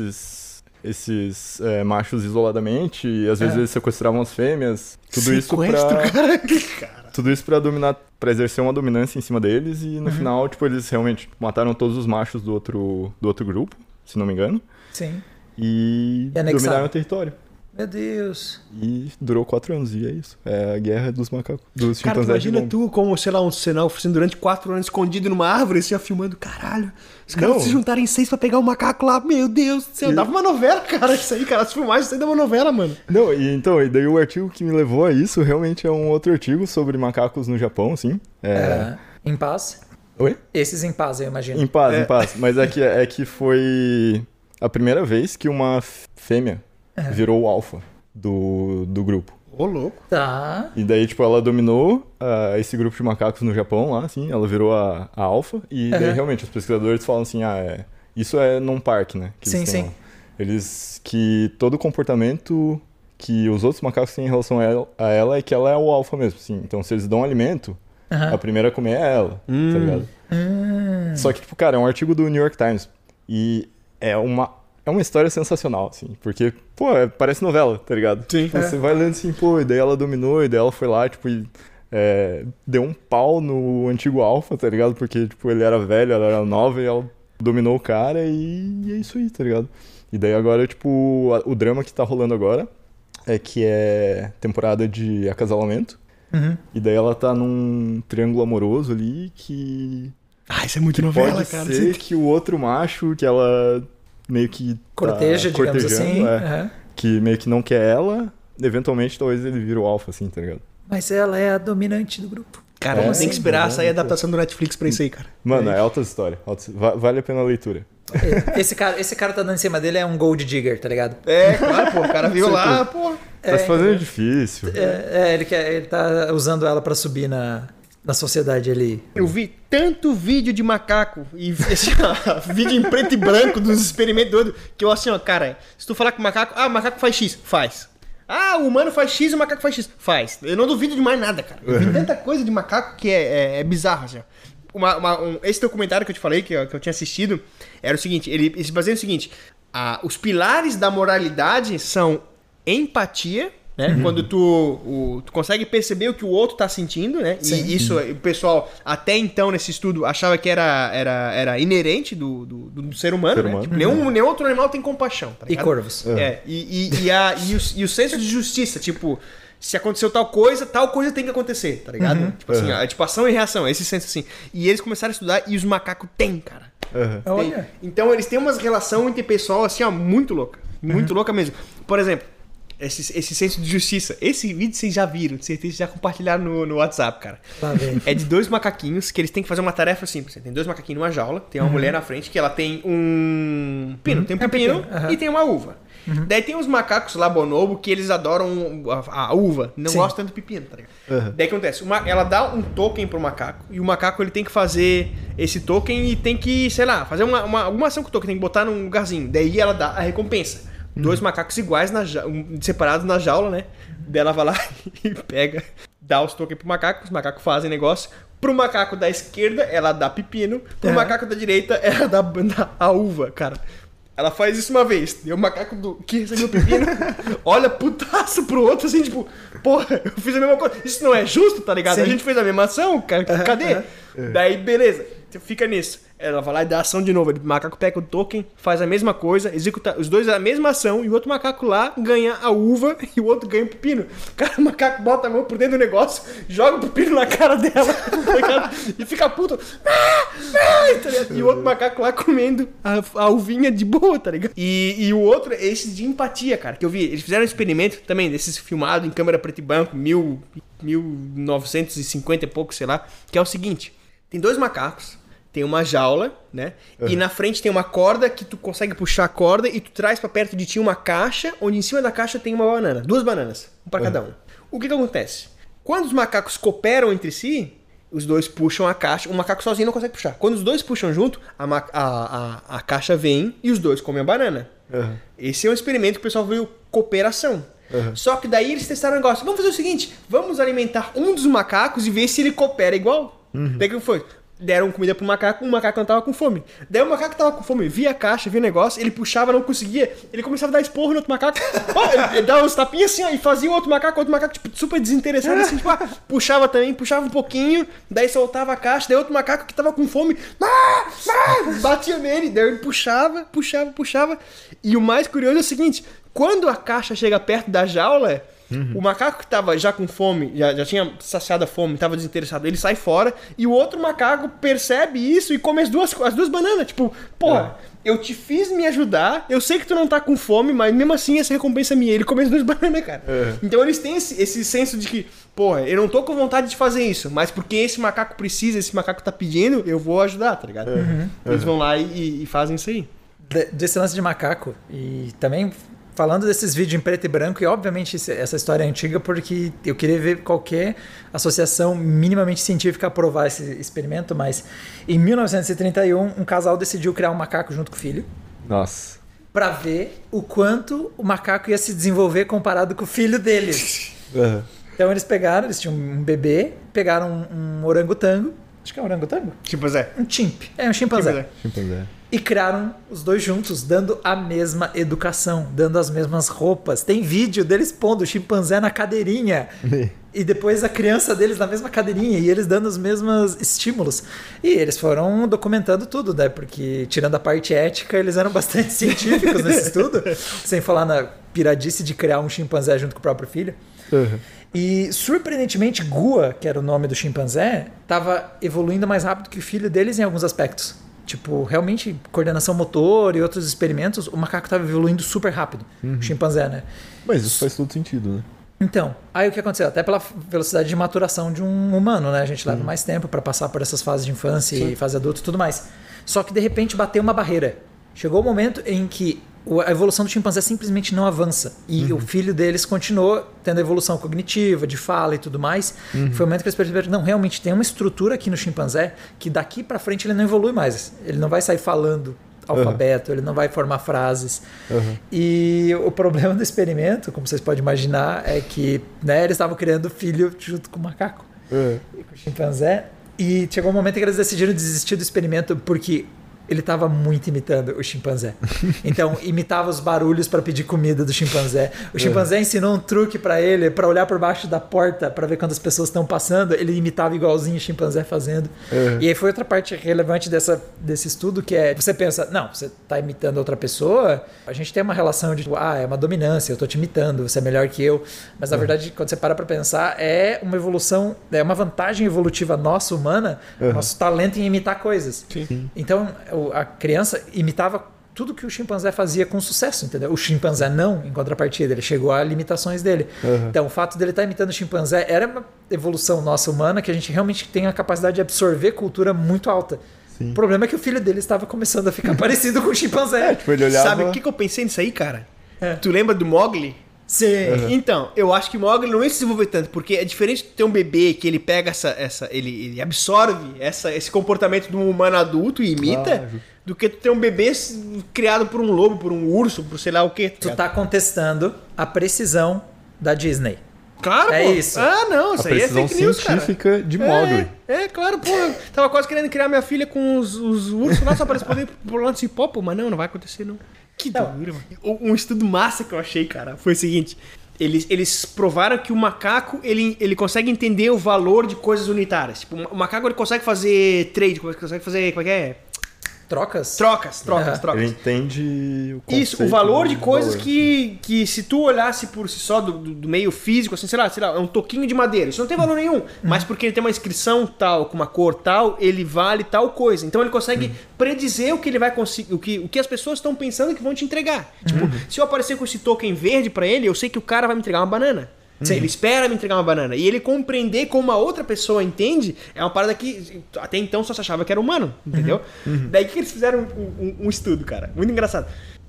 esses é, machos isoladamente, e às vezes É. eles sequestravam as fêmeas. Tudo isso Sequestro, pra... *laughs* cara. Tudo isso pra dominar, pra exercer uma dominância em cima deles, e Uhum. no final, tipo, eles realmente mataram todos os machos do outro, do outro grupo, se não me engano, Sim. e, E dominaram o território. Meu Deus. E durou quatro anos, e é isso. É a guerra dos macacos, dos Cara, chimpanzés imagina tu como, sei lá, um sinal fazendo durante quatro anos escondido numa árvore, assim, ó, filmando. Caralho, os caras Não. se juntarem seis pra pegar o macaco lá. Meu Deus do céu, E- dava uma novela, cara, isso aí, cara. As filmagens, isso aí dava uma novela, mano. Não, e então, e daí o artigo que me levou a isso realmente é um outro artigo sobre macacos no Japão, assim. É... É. Em paz. Oi? Esses em paz, eu imagino. Em paz, É. em paz. Mas é que, é que foi a primeira vez que uma fêmea virou o alfa do, do grupo. Ô, louco. Tá. E daí, tipo, ela dominou ah, esse grupo de macacos no Japão lá, assim, ela virou a, a alfa. E daí, realmente, os pesquisadores falam assim, ah, é, isso é num parque, né? que eles Sim, têm sim. lá. Eles, que todo comportamento que os outros macacos têm em relação a ela, a ela é que ela é o alfa mesmo, assim. Então, se eles dão alimento, Aham. a primeira a comer é ela, Hum. tá ligado? Hum. Só que, tipo, cara, é um artigo do New York Times. E é uma, é uma história sensacional, assim. Porque, pô, é- parece novela, tá ligado? Sim. Tipo, É. Você vai lendo assim, pô, e daí ela dominou, e daí ela foi lá, tipo, e é, deu um pau no antigo Alpha, tá ligado? Porque, tipo, ele era velho, ela era nova, e ela dominou o cara, e, e é isso aí, tá ligado? E daí agora, tipo, a- o drama que tá rolando agora é que é temporada de acasalamento. Uhum. E daí ela tá num triângulo amoroso ali que Ah, isso é muito novela, Pode cara. ser Isso- que o outro macho que ela meio que tá Corteja, digamos cortejando, assim. é, Aham. que meio que não quer ela, eventualmente talvez ele vira o alfa, assim, tá ligado? Mas ela é a dominante do grupo. Cara, Como tem que esperar sair a adaptação do Netflix pra isso aí, cara. Mano, é alta história. altas- va- Vale a pena a leitura. Esse cara, esse cara tá dando em cima dele é um gold digger, tá ligado? É, claro, pô. O cara viu *laughs* lá, pô. Tá se fazendo difícil. É, é, ele, quer, ele tá usando ela pra subir na, na sociedade ali. Eu vi tanto vídeo de macaco e *laughs* assim, ó, vídeo em preto e branco dos experimentos doidos que eu assim, ó, cara, se tu falar com o macaco, ah, o macaco faz X, faz. Ah, o humano faz X e o macaco faz X, faz. Eu não duvido de mais nada, cara. Eu vi tanta coisa de macaco que é, é, é bizarro, assim, ó. Uma- uma- um- esse documentário que eu te falei, que, eu- que eu tinha assistido, era o seguinte, ele, ele se baseia no seguinte, ah, os pilares da moralidade são empatia, né? Uhum. Quando tu, o- tu consegue perceber o que o outro tá sentindo, né? Sim. E isso o pessoal, até então, nesse estudo, achava que era, era, era inerente do, do, do ser humano, Ser né? humano. Tipo, nenhum, nenhum outro animal tem compaixão, tá E corvos. É, e, e, e, a, e, o, e o senso de justiça, tipo, se aconteceu tal coisa, tal coisa tem que acontecer, tá ligado? Tipo assim, Uhum. a, tipo ação e reação, esse senso assim. E eles começaram a estudar e os macacos têm, cara. Aham. Tem. Olha. Então eles têm umas relação interpessoal assim, ó, muito louca. Muito Uhum. louca mesmo. Por exemplo, esse, esse senso de justiça. Esse vídeo vocês já viram, de certeza já compartilharam no, no WhatsApp, cara. Vem. É de dois macaquinhos que eles têm que fazer uma tarefa simples. Tem dois macaquinhos numa jaula, tem uma mulher na frente que ela tem um pino, tem um É pepino aham. e tem uma uva. Daí tem os macacos lá bonobo que eles adoram a, a uva, não Sim. gostam tanto do pepino, tá ligado? Aham. Daí acontece, uma- ela dá um token pro macaco e o macaco ele tem que fazer esse token e tem que, sei lá, fazer uma, uma, alguma ação com o token, tem que botar num lugarzinho. Daí ela dá a recompensa. Dois macacos iguais, na ja- separados na jaula, né? Daí ela vai lá *laughs* e pega, dá os tokens pro macaco, os macacos fazem negócio. Pro macaco da esquerda, ela dá pepino. Pro É. macaco da direita, *laughs* ela dá, dá a uva, cara. Ela faz isso uma vez. E o macaco do, que recebeu o pepino *laughs* olha putaço pro outro assim, tipo, porra, eu fiz a mesma coisa. Isso não é justo, tá ligado? A Sim. gente fez a mesma ação, cara. Cadê? Daí, beleza. Você fica nisso. Ela vai lá e dá ação de novo. O macaco pega o token, faz a mesma coisa, executa os dois a mesma ação, e o outro macaco lá ganha a uva *laughs* e o outro ganha o pepino. Cara, o macaco bota a mão por dentro do negócio, joga o pepino na cara dela, *laughs* tá? E fica puto. Ah, ah, tá? E o outro macaco lá comendo a, a uvinha de boa, tá ligado? E, e o outro, esse de empatia, cara, que eu vi. Eles fizeram um experimento também, desses filmado em câmera preto e branco, mil, 1950 e pouco, sei lá, que é o seguinte: tem dois macacos, tem uma jaula, né? E na frente tem uma corda que tu consegue puxar a corda e tu traz pra perto de ti uma caixa, onde em cima da caixa tem uma banana, duas bananas, um pra cada um. O que que acontece? Quando os macacos cooperam entre si, os dois puxam a caixa, o macaco sozinho não consegue puxar. Quando os dois puxam junto, a, a, a, a caixa vem e os dois comem a banana. Aham. Esse é um experimento que o pessoal viu cooperação. Só que daí eles testaram o negócio. Vamos fazer o seguinte: vamos alimentar um dos macacos e ver se ele coopera igual. Daí o que foi? Deram comida pro macaco, o macaco não tava com fome. Daí o macaco tava com fome, via a caixa, via o negócio, ele puxava, não conseguia. Ele começava a dar esporro no outro macaco. *laughs* Ele, ele dava uns tapinhas assim, ó, e fazia o outro macaco, outro macaco, tipo, super desinteressado, assim, tipo, ah, puxava também, puxava um pouquinho, daí soltava a caixa, daí outro macaco que tava com fome, ah, ah, batia nele, daí ele puxava, puxava, puxava. E o mais curioso é o seguinte: quando a caixa chega perto da jaula, o macaco que tava já com fome, já, já tinha saciado a fome, tava desinteressado, ele sai fora e o outro macaco percebe isso e come as duas, as duas bananas. Tipo, porra, eu te fiz me ajudar, eu sei que tu não tá com fome, mas mesmo assim essa recompensa é minha. Ele come as duas *laughs* bananas, cara. Então eles têm esse, esse senso de que, porra, eu não tô com vontade de fazer isso, mas porque esse macaco precisa, esse macaco tá pedindo, eu vou ajudar, tá ligado? Eles vão lá e, e fazem isso aí. De- desse lance de macaco e também falando desses vídeos em preto e branco e obviamente essa história é antiga porque eu queria ver qualquer associação minimamente científica aprovar esse experimento, mas em 1931 um casal decidiu criar um macaco junto com o filho Nossa. para ver o quanto o macaco ia se desenvolver comparado com o filho deles. *laughs* Aham. Então eles pegaram, eles tinham um bebê, pegaram um, um orangotango, acho que é um orangotango, Tipo, Zé. um chimp, é um chimpanzé. Chimpanzé. E criaram os dois juntos, dando a mesma educação, dando as mesmas roupas. Tem vídeo deles pondo o chimpanzé na cadeirinha. e depois a criança deles na mesma cadeirinha. E eles dando os mesmos estímulos. E eles foram documentando tudo, né? Porque, tirando a parte ética, eles eram bastante *laughs* científicos nesse *laughs* estudo. Sem falar na piradice de criar um chimpanzé junto com o próprio filho. Aham. E surpreendentemente, Gua, que era o nome do chimpanzé, estava evoluindo mais rápido que o filho deles em alguns aspectos. Tipo, realmente, coordenação motor e outros experimentos, o macaco estava evoluindo super rápido. O chimpanzé, né? Mas isso faz todo sentido, né? Então, aí o que aconteceu? Até pela velocidade de maturação de um humano, né? A gente leva mais tempo para passar por essas fases de infância Sim. e fase adulta e tudo mais. Só que de repente bateu uma barreira. Chegou o um momento em que a evolução do chimpanzé simplesmente não avança. E uhum. o filho deles continuou tendo evolução cognitiva, de fala e tudo mais. Uhum. Foi o momento que eles perceberam não, realmente tem uma estrutura aqui no chimpanzé que daqui para frente ele não evolui mais. Ele não vai sair falando alfabeto, uhum. ele não vai formar frases. Uhum. E o problema do experimento, como vocês podem imaginar, é que né, eles estavam criando filho junto com o macaco uhum. e com o chimpanzé. E chegou um momento em que eles decidiram desistir do experimento porque ele estava muito imitando o chimpanzé. Então, *laughs* imitava os barulhos para pedir comida do chimpanzé. O chimpanzé uhum. ensinou um truque para ele, para olhar por baixo da porta, para ver quando as pessoas estão passando. Ele imitava igualzinho o chimpanzé fazendo. Uhum. E aí foi outra parte relevante dessa, desse estudo, que é, você pensa, não, você está imitando outra pessoa, a gente tem uma relação de, ah, é uma dominância, eu estou te imitando, você é melhor que eu. Mas, na uhum. verdade, quando você para para pensar, é uma evolução, é uma vantagem evolutiva nossa, humana, nosso talento em imitar coisas. Sim. Então, a criança imitava tudo que o chimpanzé fazia com sucesso, entendeu? O chimpanzé não, em contrapartida, ele chegou a limitações dele. Uhum. Então, o fato dele estar imitando o chimpanzé era uma evolução nossa humana que a gente realmente tem a capacidade de absorver cultura muito alta. Sim. O problema é que o filho dele estava começando a ficar *laughs* parecido com o chimpanzé. É, tipo, ele olhava... Sabe o que, que eu pensei nisso aí, cara? É. Tu lembra do Mogli? Sim. Uhum. Então, eu acho que Mogli não ia se desenvolver tanto, porque é diferente de ter um bebê que ele pega essa. essa ele, ele absorve essa, esse comportamento de um humano adulto e imita. Claro do que tu ter um bebê criado por um lobo, por um urso, por sei lá o que. Tu tá contestando a precisão da Disney. Claro, é pô. isso. Ah, não, isso a aí é fake news, científica cara. de Mogli. É, é, claro, pô. Tava quase querendo criar minha filha com os, os ursos lá só para responder por lado de pop, mas não, não vai acontecer não. Que doido, mano. Um estudo massa que eu achei, cara, foi o seguinte. Eles, eles provaram que o macaco ele, ele consegue entender o valor de coisas unitárias. Tipo, o macaco ele consegue fazer trade, consegue fazer. Como é que é? Trocas? Trocas, trocas, uhum. trocas. Ele entende o Isso, o valor de coisas valor. que, que se tu olhasse por si só do, do, meio físico, assim, sei lá, sei lá, é um toquinho de madeira. Isso não tem valor nenhum. Uhum. Mas porque ele tem uma inscrição tal, com uma cor tal, ele vale tal coisa. Então ele consegue uhum. predizer o que ele vai conseguir, o que, o que as pessoas estão pensando que vão te entregar. Tipo, uhum. se eu aparecer com esse token verde para ele, eu sei que o cara vai me entregar uma banana. Sim. Ele espera me entregar uma banana. E ele compreender como a outra pessoa entende é uma parada que até então só se achava que era humano, entendeu? Uhum. Uhum. Daí que eles fizeram um, um, um, estudo, cara. Muito engraçado.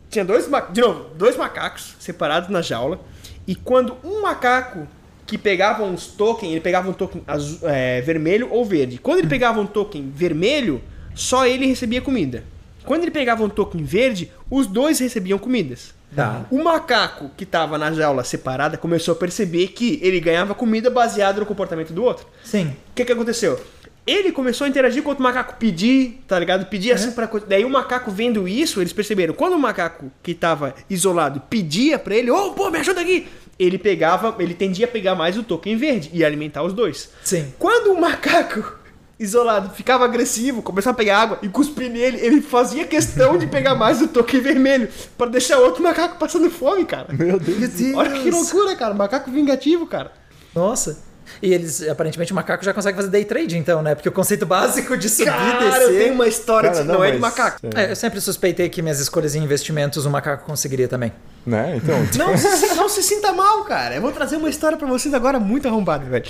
Tinha dois, de novo, dois macacos separados na jaula. E quando um macaco que pegava uns tokens, ele pegava um token azul, é, vermelho ou verde. Quando ele pegava um token vermelho, só ele recebia comida. Quando ele pegava um token verde, os dois recebiam comidas. Tá. O macaco que estava na jaula separada começou a perceber que ele ganhava comida baseado no comportamento do outro. Sim. O que, que aconteceu? Ele começou a interagir com o macaco pedir, tá ligado? Pedir assim para Daí o macaco vendo isso, eles perceberam. Quando o macaco que estava isolado pedia para ele, ô, oh, pô, me ajuda aqui! Ele pegava, ele tendia a pegar mais o token verde e alimentar os dois. Sim. Quando o macaco isolado, ficava agressivo, começava a pegar água e cuspir nele. Ele fazia questão de pegar mais o toque vermelho para deixar outro macaco passando fome, cara. Meu Deus. Meu Deus. Olha que loucura, cara. Macaco vingativo, cara. Nossa. E eles, aparentemente, o macaco já consegue fazer day trade, então, né? Porque o conceito básico de subir Cara, e descer... eu tenho uma história Cara, que não, não é de macaco. É, eu sempre suspeitei que minhas escolhas em investimentos o macaco conseguiria também. Né? Então. *laughs* Não, se, não se sinta mal, cara. Eu vou trazer uma história para vocês agora muito arrombada, velho.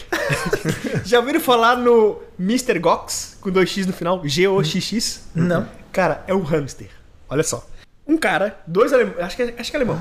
*laughs* Já ouviram falar no Mr. Gox, com 2x no final? G-O-X-X? Não. Cara, é um hamster. Olha só. Um cara, dois alemães, acho que, é, acho que é alemão.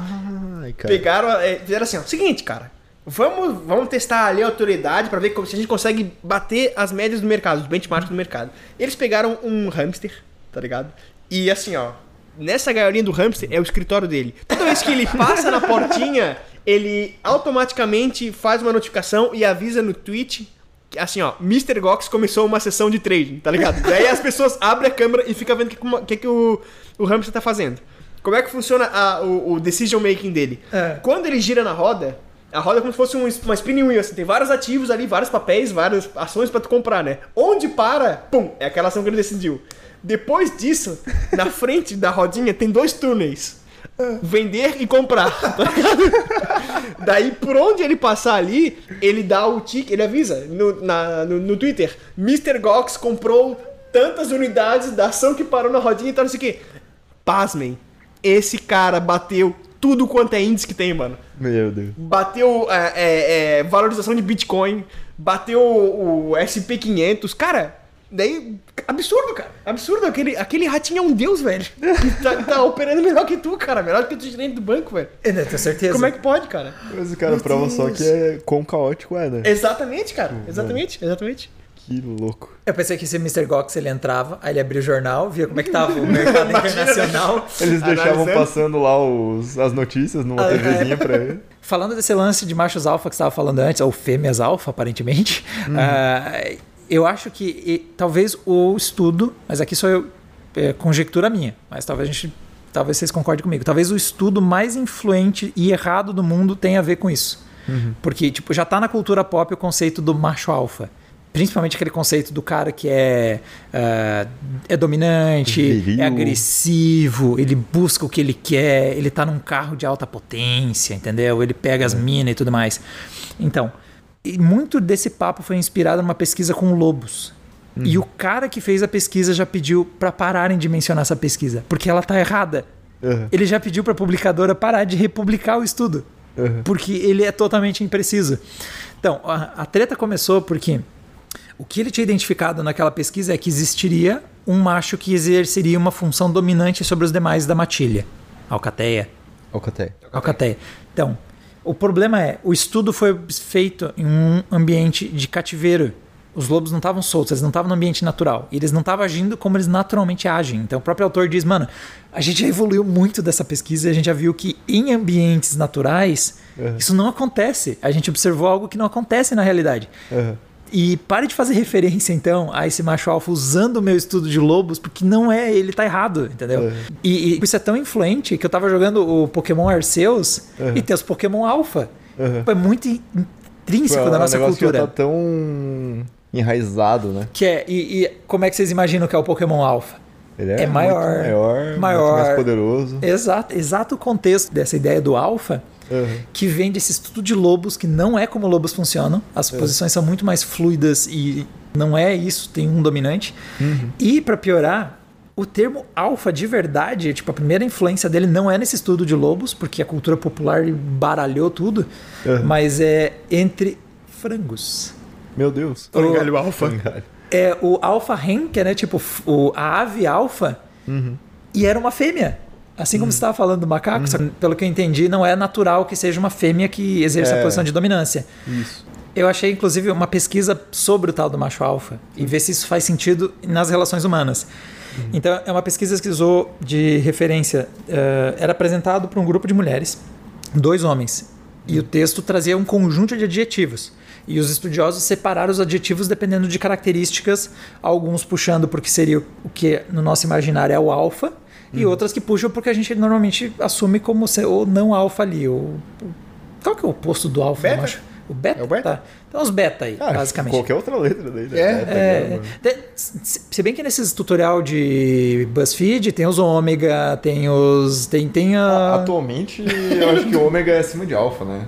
Ai, pegaram, é, fizeram assim, ó. Seguinte, cara. Vamos, vamos testar ali a autoridade para ver se a gente consegue bater as médias do mercado, os benchmarks do mercado. Eles pegaram um hamster, tá ligado? E assim, ó, nessa gaiolinha do hamster é o escritório dele. Toda vez que ele *laughs* passa na portinha, ele automaticamente faz uma notificação e avisa no tweet assim, ó, Mr. Gox começou uma sessão de trading, tá ligado? Daí as pessoas *laughs* abrem a câmera e ficam vendo o que, que, que o, o hamster tá fazendo. Como é que funciona a, o, o, decision making dele? É. Quando ele gira na roda, a roda é como se fosse um, uma spinning wheel, assim, tem vários ativos ali, vários papéis, várias ações para tu comprar, né? Onde para, pum, é aquela ação que ele decidiu. Depois disso, na *laughs* frente da rodinha tem dois túneis. Vender e comprar, *laughs* Daí, por onde ele passar ali, ele dá o tick, ele avisa no, na, no, no Twitter: Mr. Gox comprou tantas unidades da ação que parou na rodinha e tal, não sei o quê. Pasmem, esse cara bateu tudo quanto é índice que tem, mano. Meu Deus. Bateu é, é, é, valorização de Bitcoin, bateu o, o SP500. Cara, daí. Absurdo, cara. Absurdo. Aquele, aquele ratinho é um deus, velho. tá, tá operando melhor que tu, cara. Melhor que o gerente do banco, velho. Eu tenho certeza. Como é que pode, cara? Mas o cara prova só que é quão caótico é, né? Exatamente, cara. Exatamente, exatamente. Que louco. Eu pensei que esse Mr. Gox ele entrava, aí ele abria o jornal, via como é que tava o mercado *laughs* internacional. Eles deixavam Analisando. passando lá os, as notícias numa Ah, é. TVzinha pra ele. Falando desse lance de machos alfa que você estava falando antes, ou fêmeas alfa, aparentemente, ah, eu acho que e, talvez o estudo, mas aqui só eu, é, conjectura minha, mas talvez a gente, talvez vocês concordem comigo, talvez o estudo mais influente e errado do mundo tenha a ver com isso. Porque, tipo, já tá na cultura pop o conceito do macho alfa. Principalmente aquele conceito do cara que é, ah, é dominante, Viril. é agressivo, ele busca o que ele quer, ele tá num carro de alta potência, entendeu? Ele pega as minas e tudo mais. Então, muito desse papo foi inspirado numa pesquisa com lobos. E o cara que fez a pesquisa já pediu para pararem de mencionar essa pesquisa, porque ela tá errada. Uhum. Ele já pediu para a publicadora parar de republicar o estudo, Uhum. porque ele é totalmente impreciso. Então, a, a treta começou porque o que ele tinha identificado naquela pesquisa é que existiria um macho que exerceria uma função dominante sobre os demais da matilha, alcateia. Alcaté. Alcateia. Então, o problema é, o estudo foi feito em um ambiente de cativeiro. Os lobos não estavam soltos, eles não estavam no ambiente natural. E eles não estavam agindo como eles naturalmente agem. Então, o próprio autor diz, mano, a gente já evoluiu muito dessa pesquisa e a gente já viu que em ambientes naturais Uhum. isso não acontece. A gente observou algo que não acontece na realidade. Uhum. E pare de fazer referência, então, a esse macho alfa usando o meu estudo de lobos, porque não é, ele tá errado, entendeu? Uhum. E, e isso é tão influente que eu tava jogando o Pokémon Arceus Uhum. e tem os Pokémon Alpha. Uhum. É muito in- intrínseco Tipo, da é um nossa cultura. Que já tá tão enraizado, né? Que é, e, e como é que vocês imaginam que é o Pokémon Alpha? Ele É é, maior, maior, maior. mais poderoso. Exato, exato o contexto dessa ideia do Alpha, Uhum. que vem desse estudo de lobos, que não é como lobos funcionam. As É. posições são muito mais fluidas e não é isso, tem um dominante. Uhum. E para piorar, o termo alfa de verdade, tipo, a primeira influência dele não é nesse estudo de lobos, porque a cultura popular baralhou tudo, Uhum. mas é entre frangos. Meu Deus. Frangalho alfa. Frangalho. É o alfa hen, que é né, tipo o, a ave alfa, Uhum. e era uma fêmea. Assim como você estava falando do macaco, só que, pelo que eu entendi, não é natural que seja uma fêmea que exerça a É. posição de dominância. Isso. Eu achei, inclusive, uma pesquisa sobre o tal do macho alfa e ver se isso faz sentido nas relações humanas. Então, é uma pesquisa que usou de referência. eh, era apresentado para um grupo de mulheres, dois homens, e o texto trazia um conjunto de adjetivos. E os estudiosos separaram os adjetivos dependendo de características, alguns puxando porque seria o que no nosso imaginário é o alfa, e outras que puxam porque a gente normalmente assume como ser o não alfa ali. O, o- qual que é o oposto do alfa? Beta? eu acho? O beta? É o beta? Tá. Então os beta aí, Ah, basicamente. Qualquer outra letra daí. né? É, É, se bem que nesses tutorial de BuzzFeed tem os ômega, tem os. Tem, tem a. Atualmente, eu acho que o *laughs* ômega é acima de alfa, né?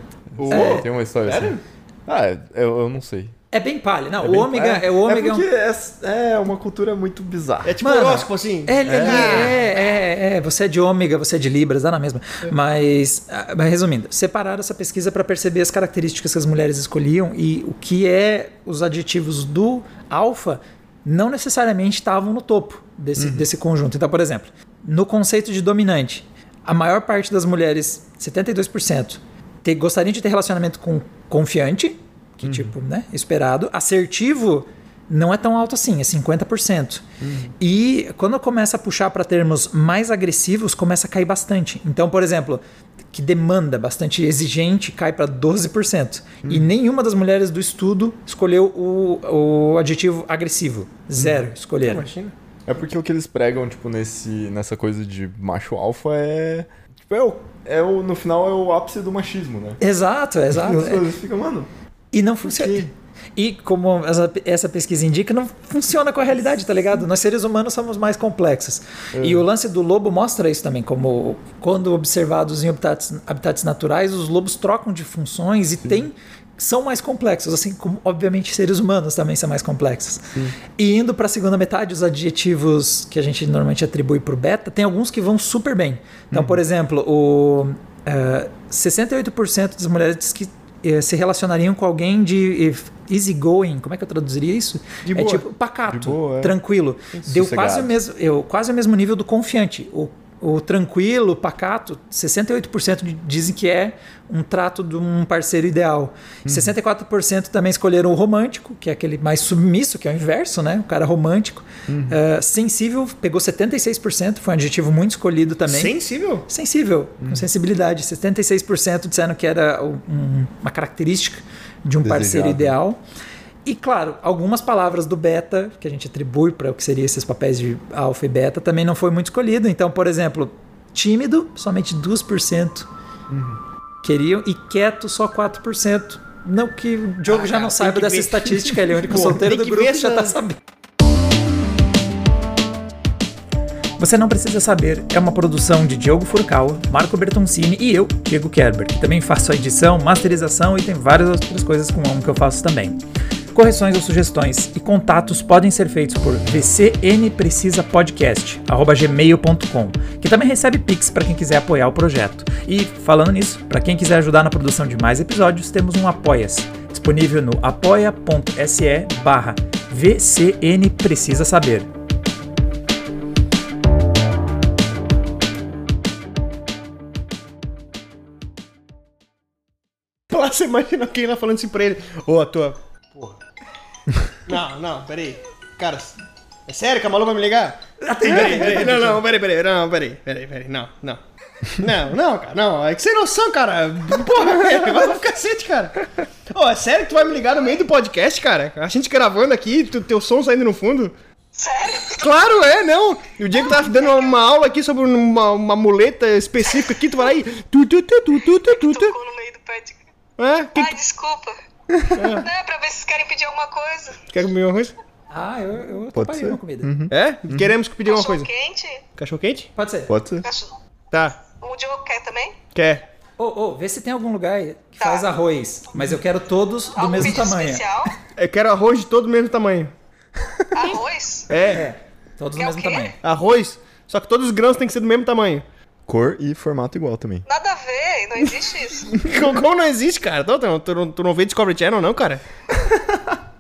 É. Tem uma história Sério? assim. Ah, eu, eu não sei. É bem palha. Não, É o ômega é, o ômega. É porque é, é uma cultura muito bizarra. É tipo Mano, horóscopo, assim. É, ele é, é, é, você é de ômega, você é de libras, dá na mesma. Mas, ah, mas resumindo, separaram essa pesquisa para perceber as características que as mulheres escolhiam e o que é os adjetivos do alfa não necessariamente estavam no topo desse, desse conjunto. Então, por exemplo, no conceito de dominante, a maior parte das mulheres, 72%, te, gostariam de ter relacionamento com confiante, que tipo, né, esperado, assertivo não é tão alto assim, é 50%. E quando começa a puxar para termos mais agressivos, começa a cair bastante. Então, por exemplo, que demanda bastante exigente cai para 12%. E nenhuma das mulheres do estudo escolheu o, o adjetivo agressivo. Zero escolheram. Imagina. É porque o que eles pregam, tipo, nesse, nessa coisa de macho alfa é. Tipo, é o, é o. No final é o ápice do machismo, né? Exato, exato. As É. coisas ficam, mano. E não funciona. E como essa, essa pesquisa indica, não funciona com a realidade, tá ligado? Nós seres humanos somos mais complexos. E o lance do lobo mostra isso também, como quando observados em habitats, habitats naturais, os lobos trocam de funções e têm são mais complexos, assim como obviamente seres humanos também são mais complexos. E indo para a segunda metade, os adjetivos que a gente normalmente atribui para o beta, tem alguns que vão super bem. Então, por exemplo, o Uh, 68% das mulheres diz que se relacionariam com alguém de easygoing, como é que eu traduziria isso? De é boa. tipo pacato, boa, é. tranquilo. Deu quase o, mesmo, eu, quase o mesmo nível do confiante. O, o tranquilo, pacato, 68% de- dizem que é um trato de um parceiro ideal. 64% também escolheram o romântico, que é aquele mais submisso, que é o inverso, né? O cara romântico. Uh, sensível pegou 76%, foi um adjetivo muito escolhido também. Sensível? Sensível, com sensibilidade. 76% disseram que era um- uma característica de um parceiro Desejável. ideal. E claro, algumas palavras do beta, que a gente atribui para o que seriam esses papéis de alfa e beta, também não foi muito escolhido. Então, por exemplo, tímido, somente 2% queriam, e quieto, só 4%. Não que o Diogo Ah, já não saiba dessa ver. estatística, ele é o único *laughs* Pô, solteiro do grupo já essa- tá sabendo. Você não precisa saber é uma produção de Diogo Furcal, Marco Bertoncini e eu, Diego Kerber, que também faço a edição, masterização e tem várias outras coisas com um que eu faço também. Correções ou sugestões e contatos podem ser feitos por vcnprecisapodcast@gmail.com, que também recebe pix para quem quiser apoiar o projeto. E falando nisso, para quem quiser ajudar na produção de mais episódios, temos um Apoia-se, disponível no apoia.se barra VCN Precisa Saber. Lá você imagina alguém lá falando assim pra ele. Ô, a tua. Porra. Não, não, peraí. Cara, é sério que a Malu vai me ligar? Peraí, peraí, não, não, peraí, peraí, não, peraí, peraí, peraí, não, não. Não, não, cara, não, é que sem noção, cara. Porra, velho, *laughs* vai pro cacete, cara. Ô, é sério que tu vai me ligar no meio do podcast, cara? A gente gravando aqui, tu- teu som saindo no fundo? Sério? Claro, é, não. E o Diego tava dando uma aula aqui sobre uma, uma muleta específica aqui, tu vai lá e. Tu, tu, tu, tu, tu, tu, tu, tu. Tocou no meio do pet. É? Ai, desculpa. Não, é pra ver se vocês querem pedir alguma coisa. quer comer uma coisa? Ah, eu, eu Pode toparia ser. uma comida. É? Queremos pedir uma Cachorro coisa. quente? Cachorro quente? Pode ser. Pode ser. Cachorro... Tá. O Diogo quer também? Quer. Ô, ô, vê se tem algum lugar que Tá. faz arroz, mas eu quero todos do Algum mesmo pedido tamanho. especial? *laughs* Eu quero arroz de todo o mesmo tamanho. Arroz? É. É, todos do o mesmo quê? tamanho. Arroz, só que todos os grãos têm que ser do mesmo tamanho. Cor e formato igual também. Nada a ver, não existe isso. Como *laughs* como não existe, cara? Tu, tu, tu, não- tu não vê Discovery Channel, não, cara? *laughs*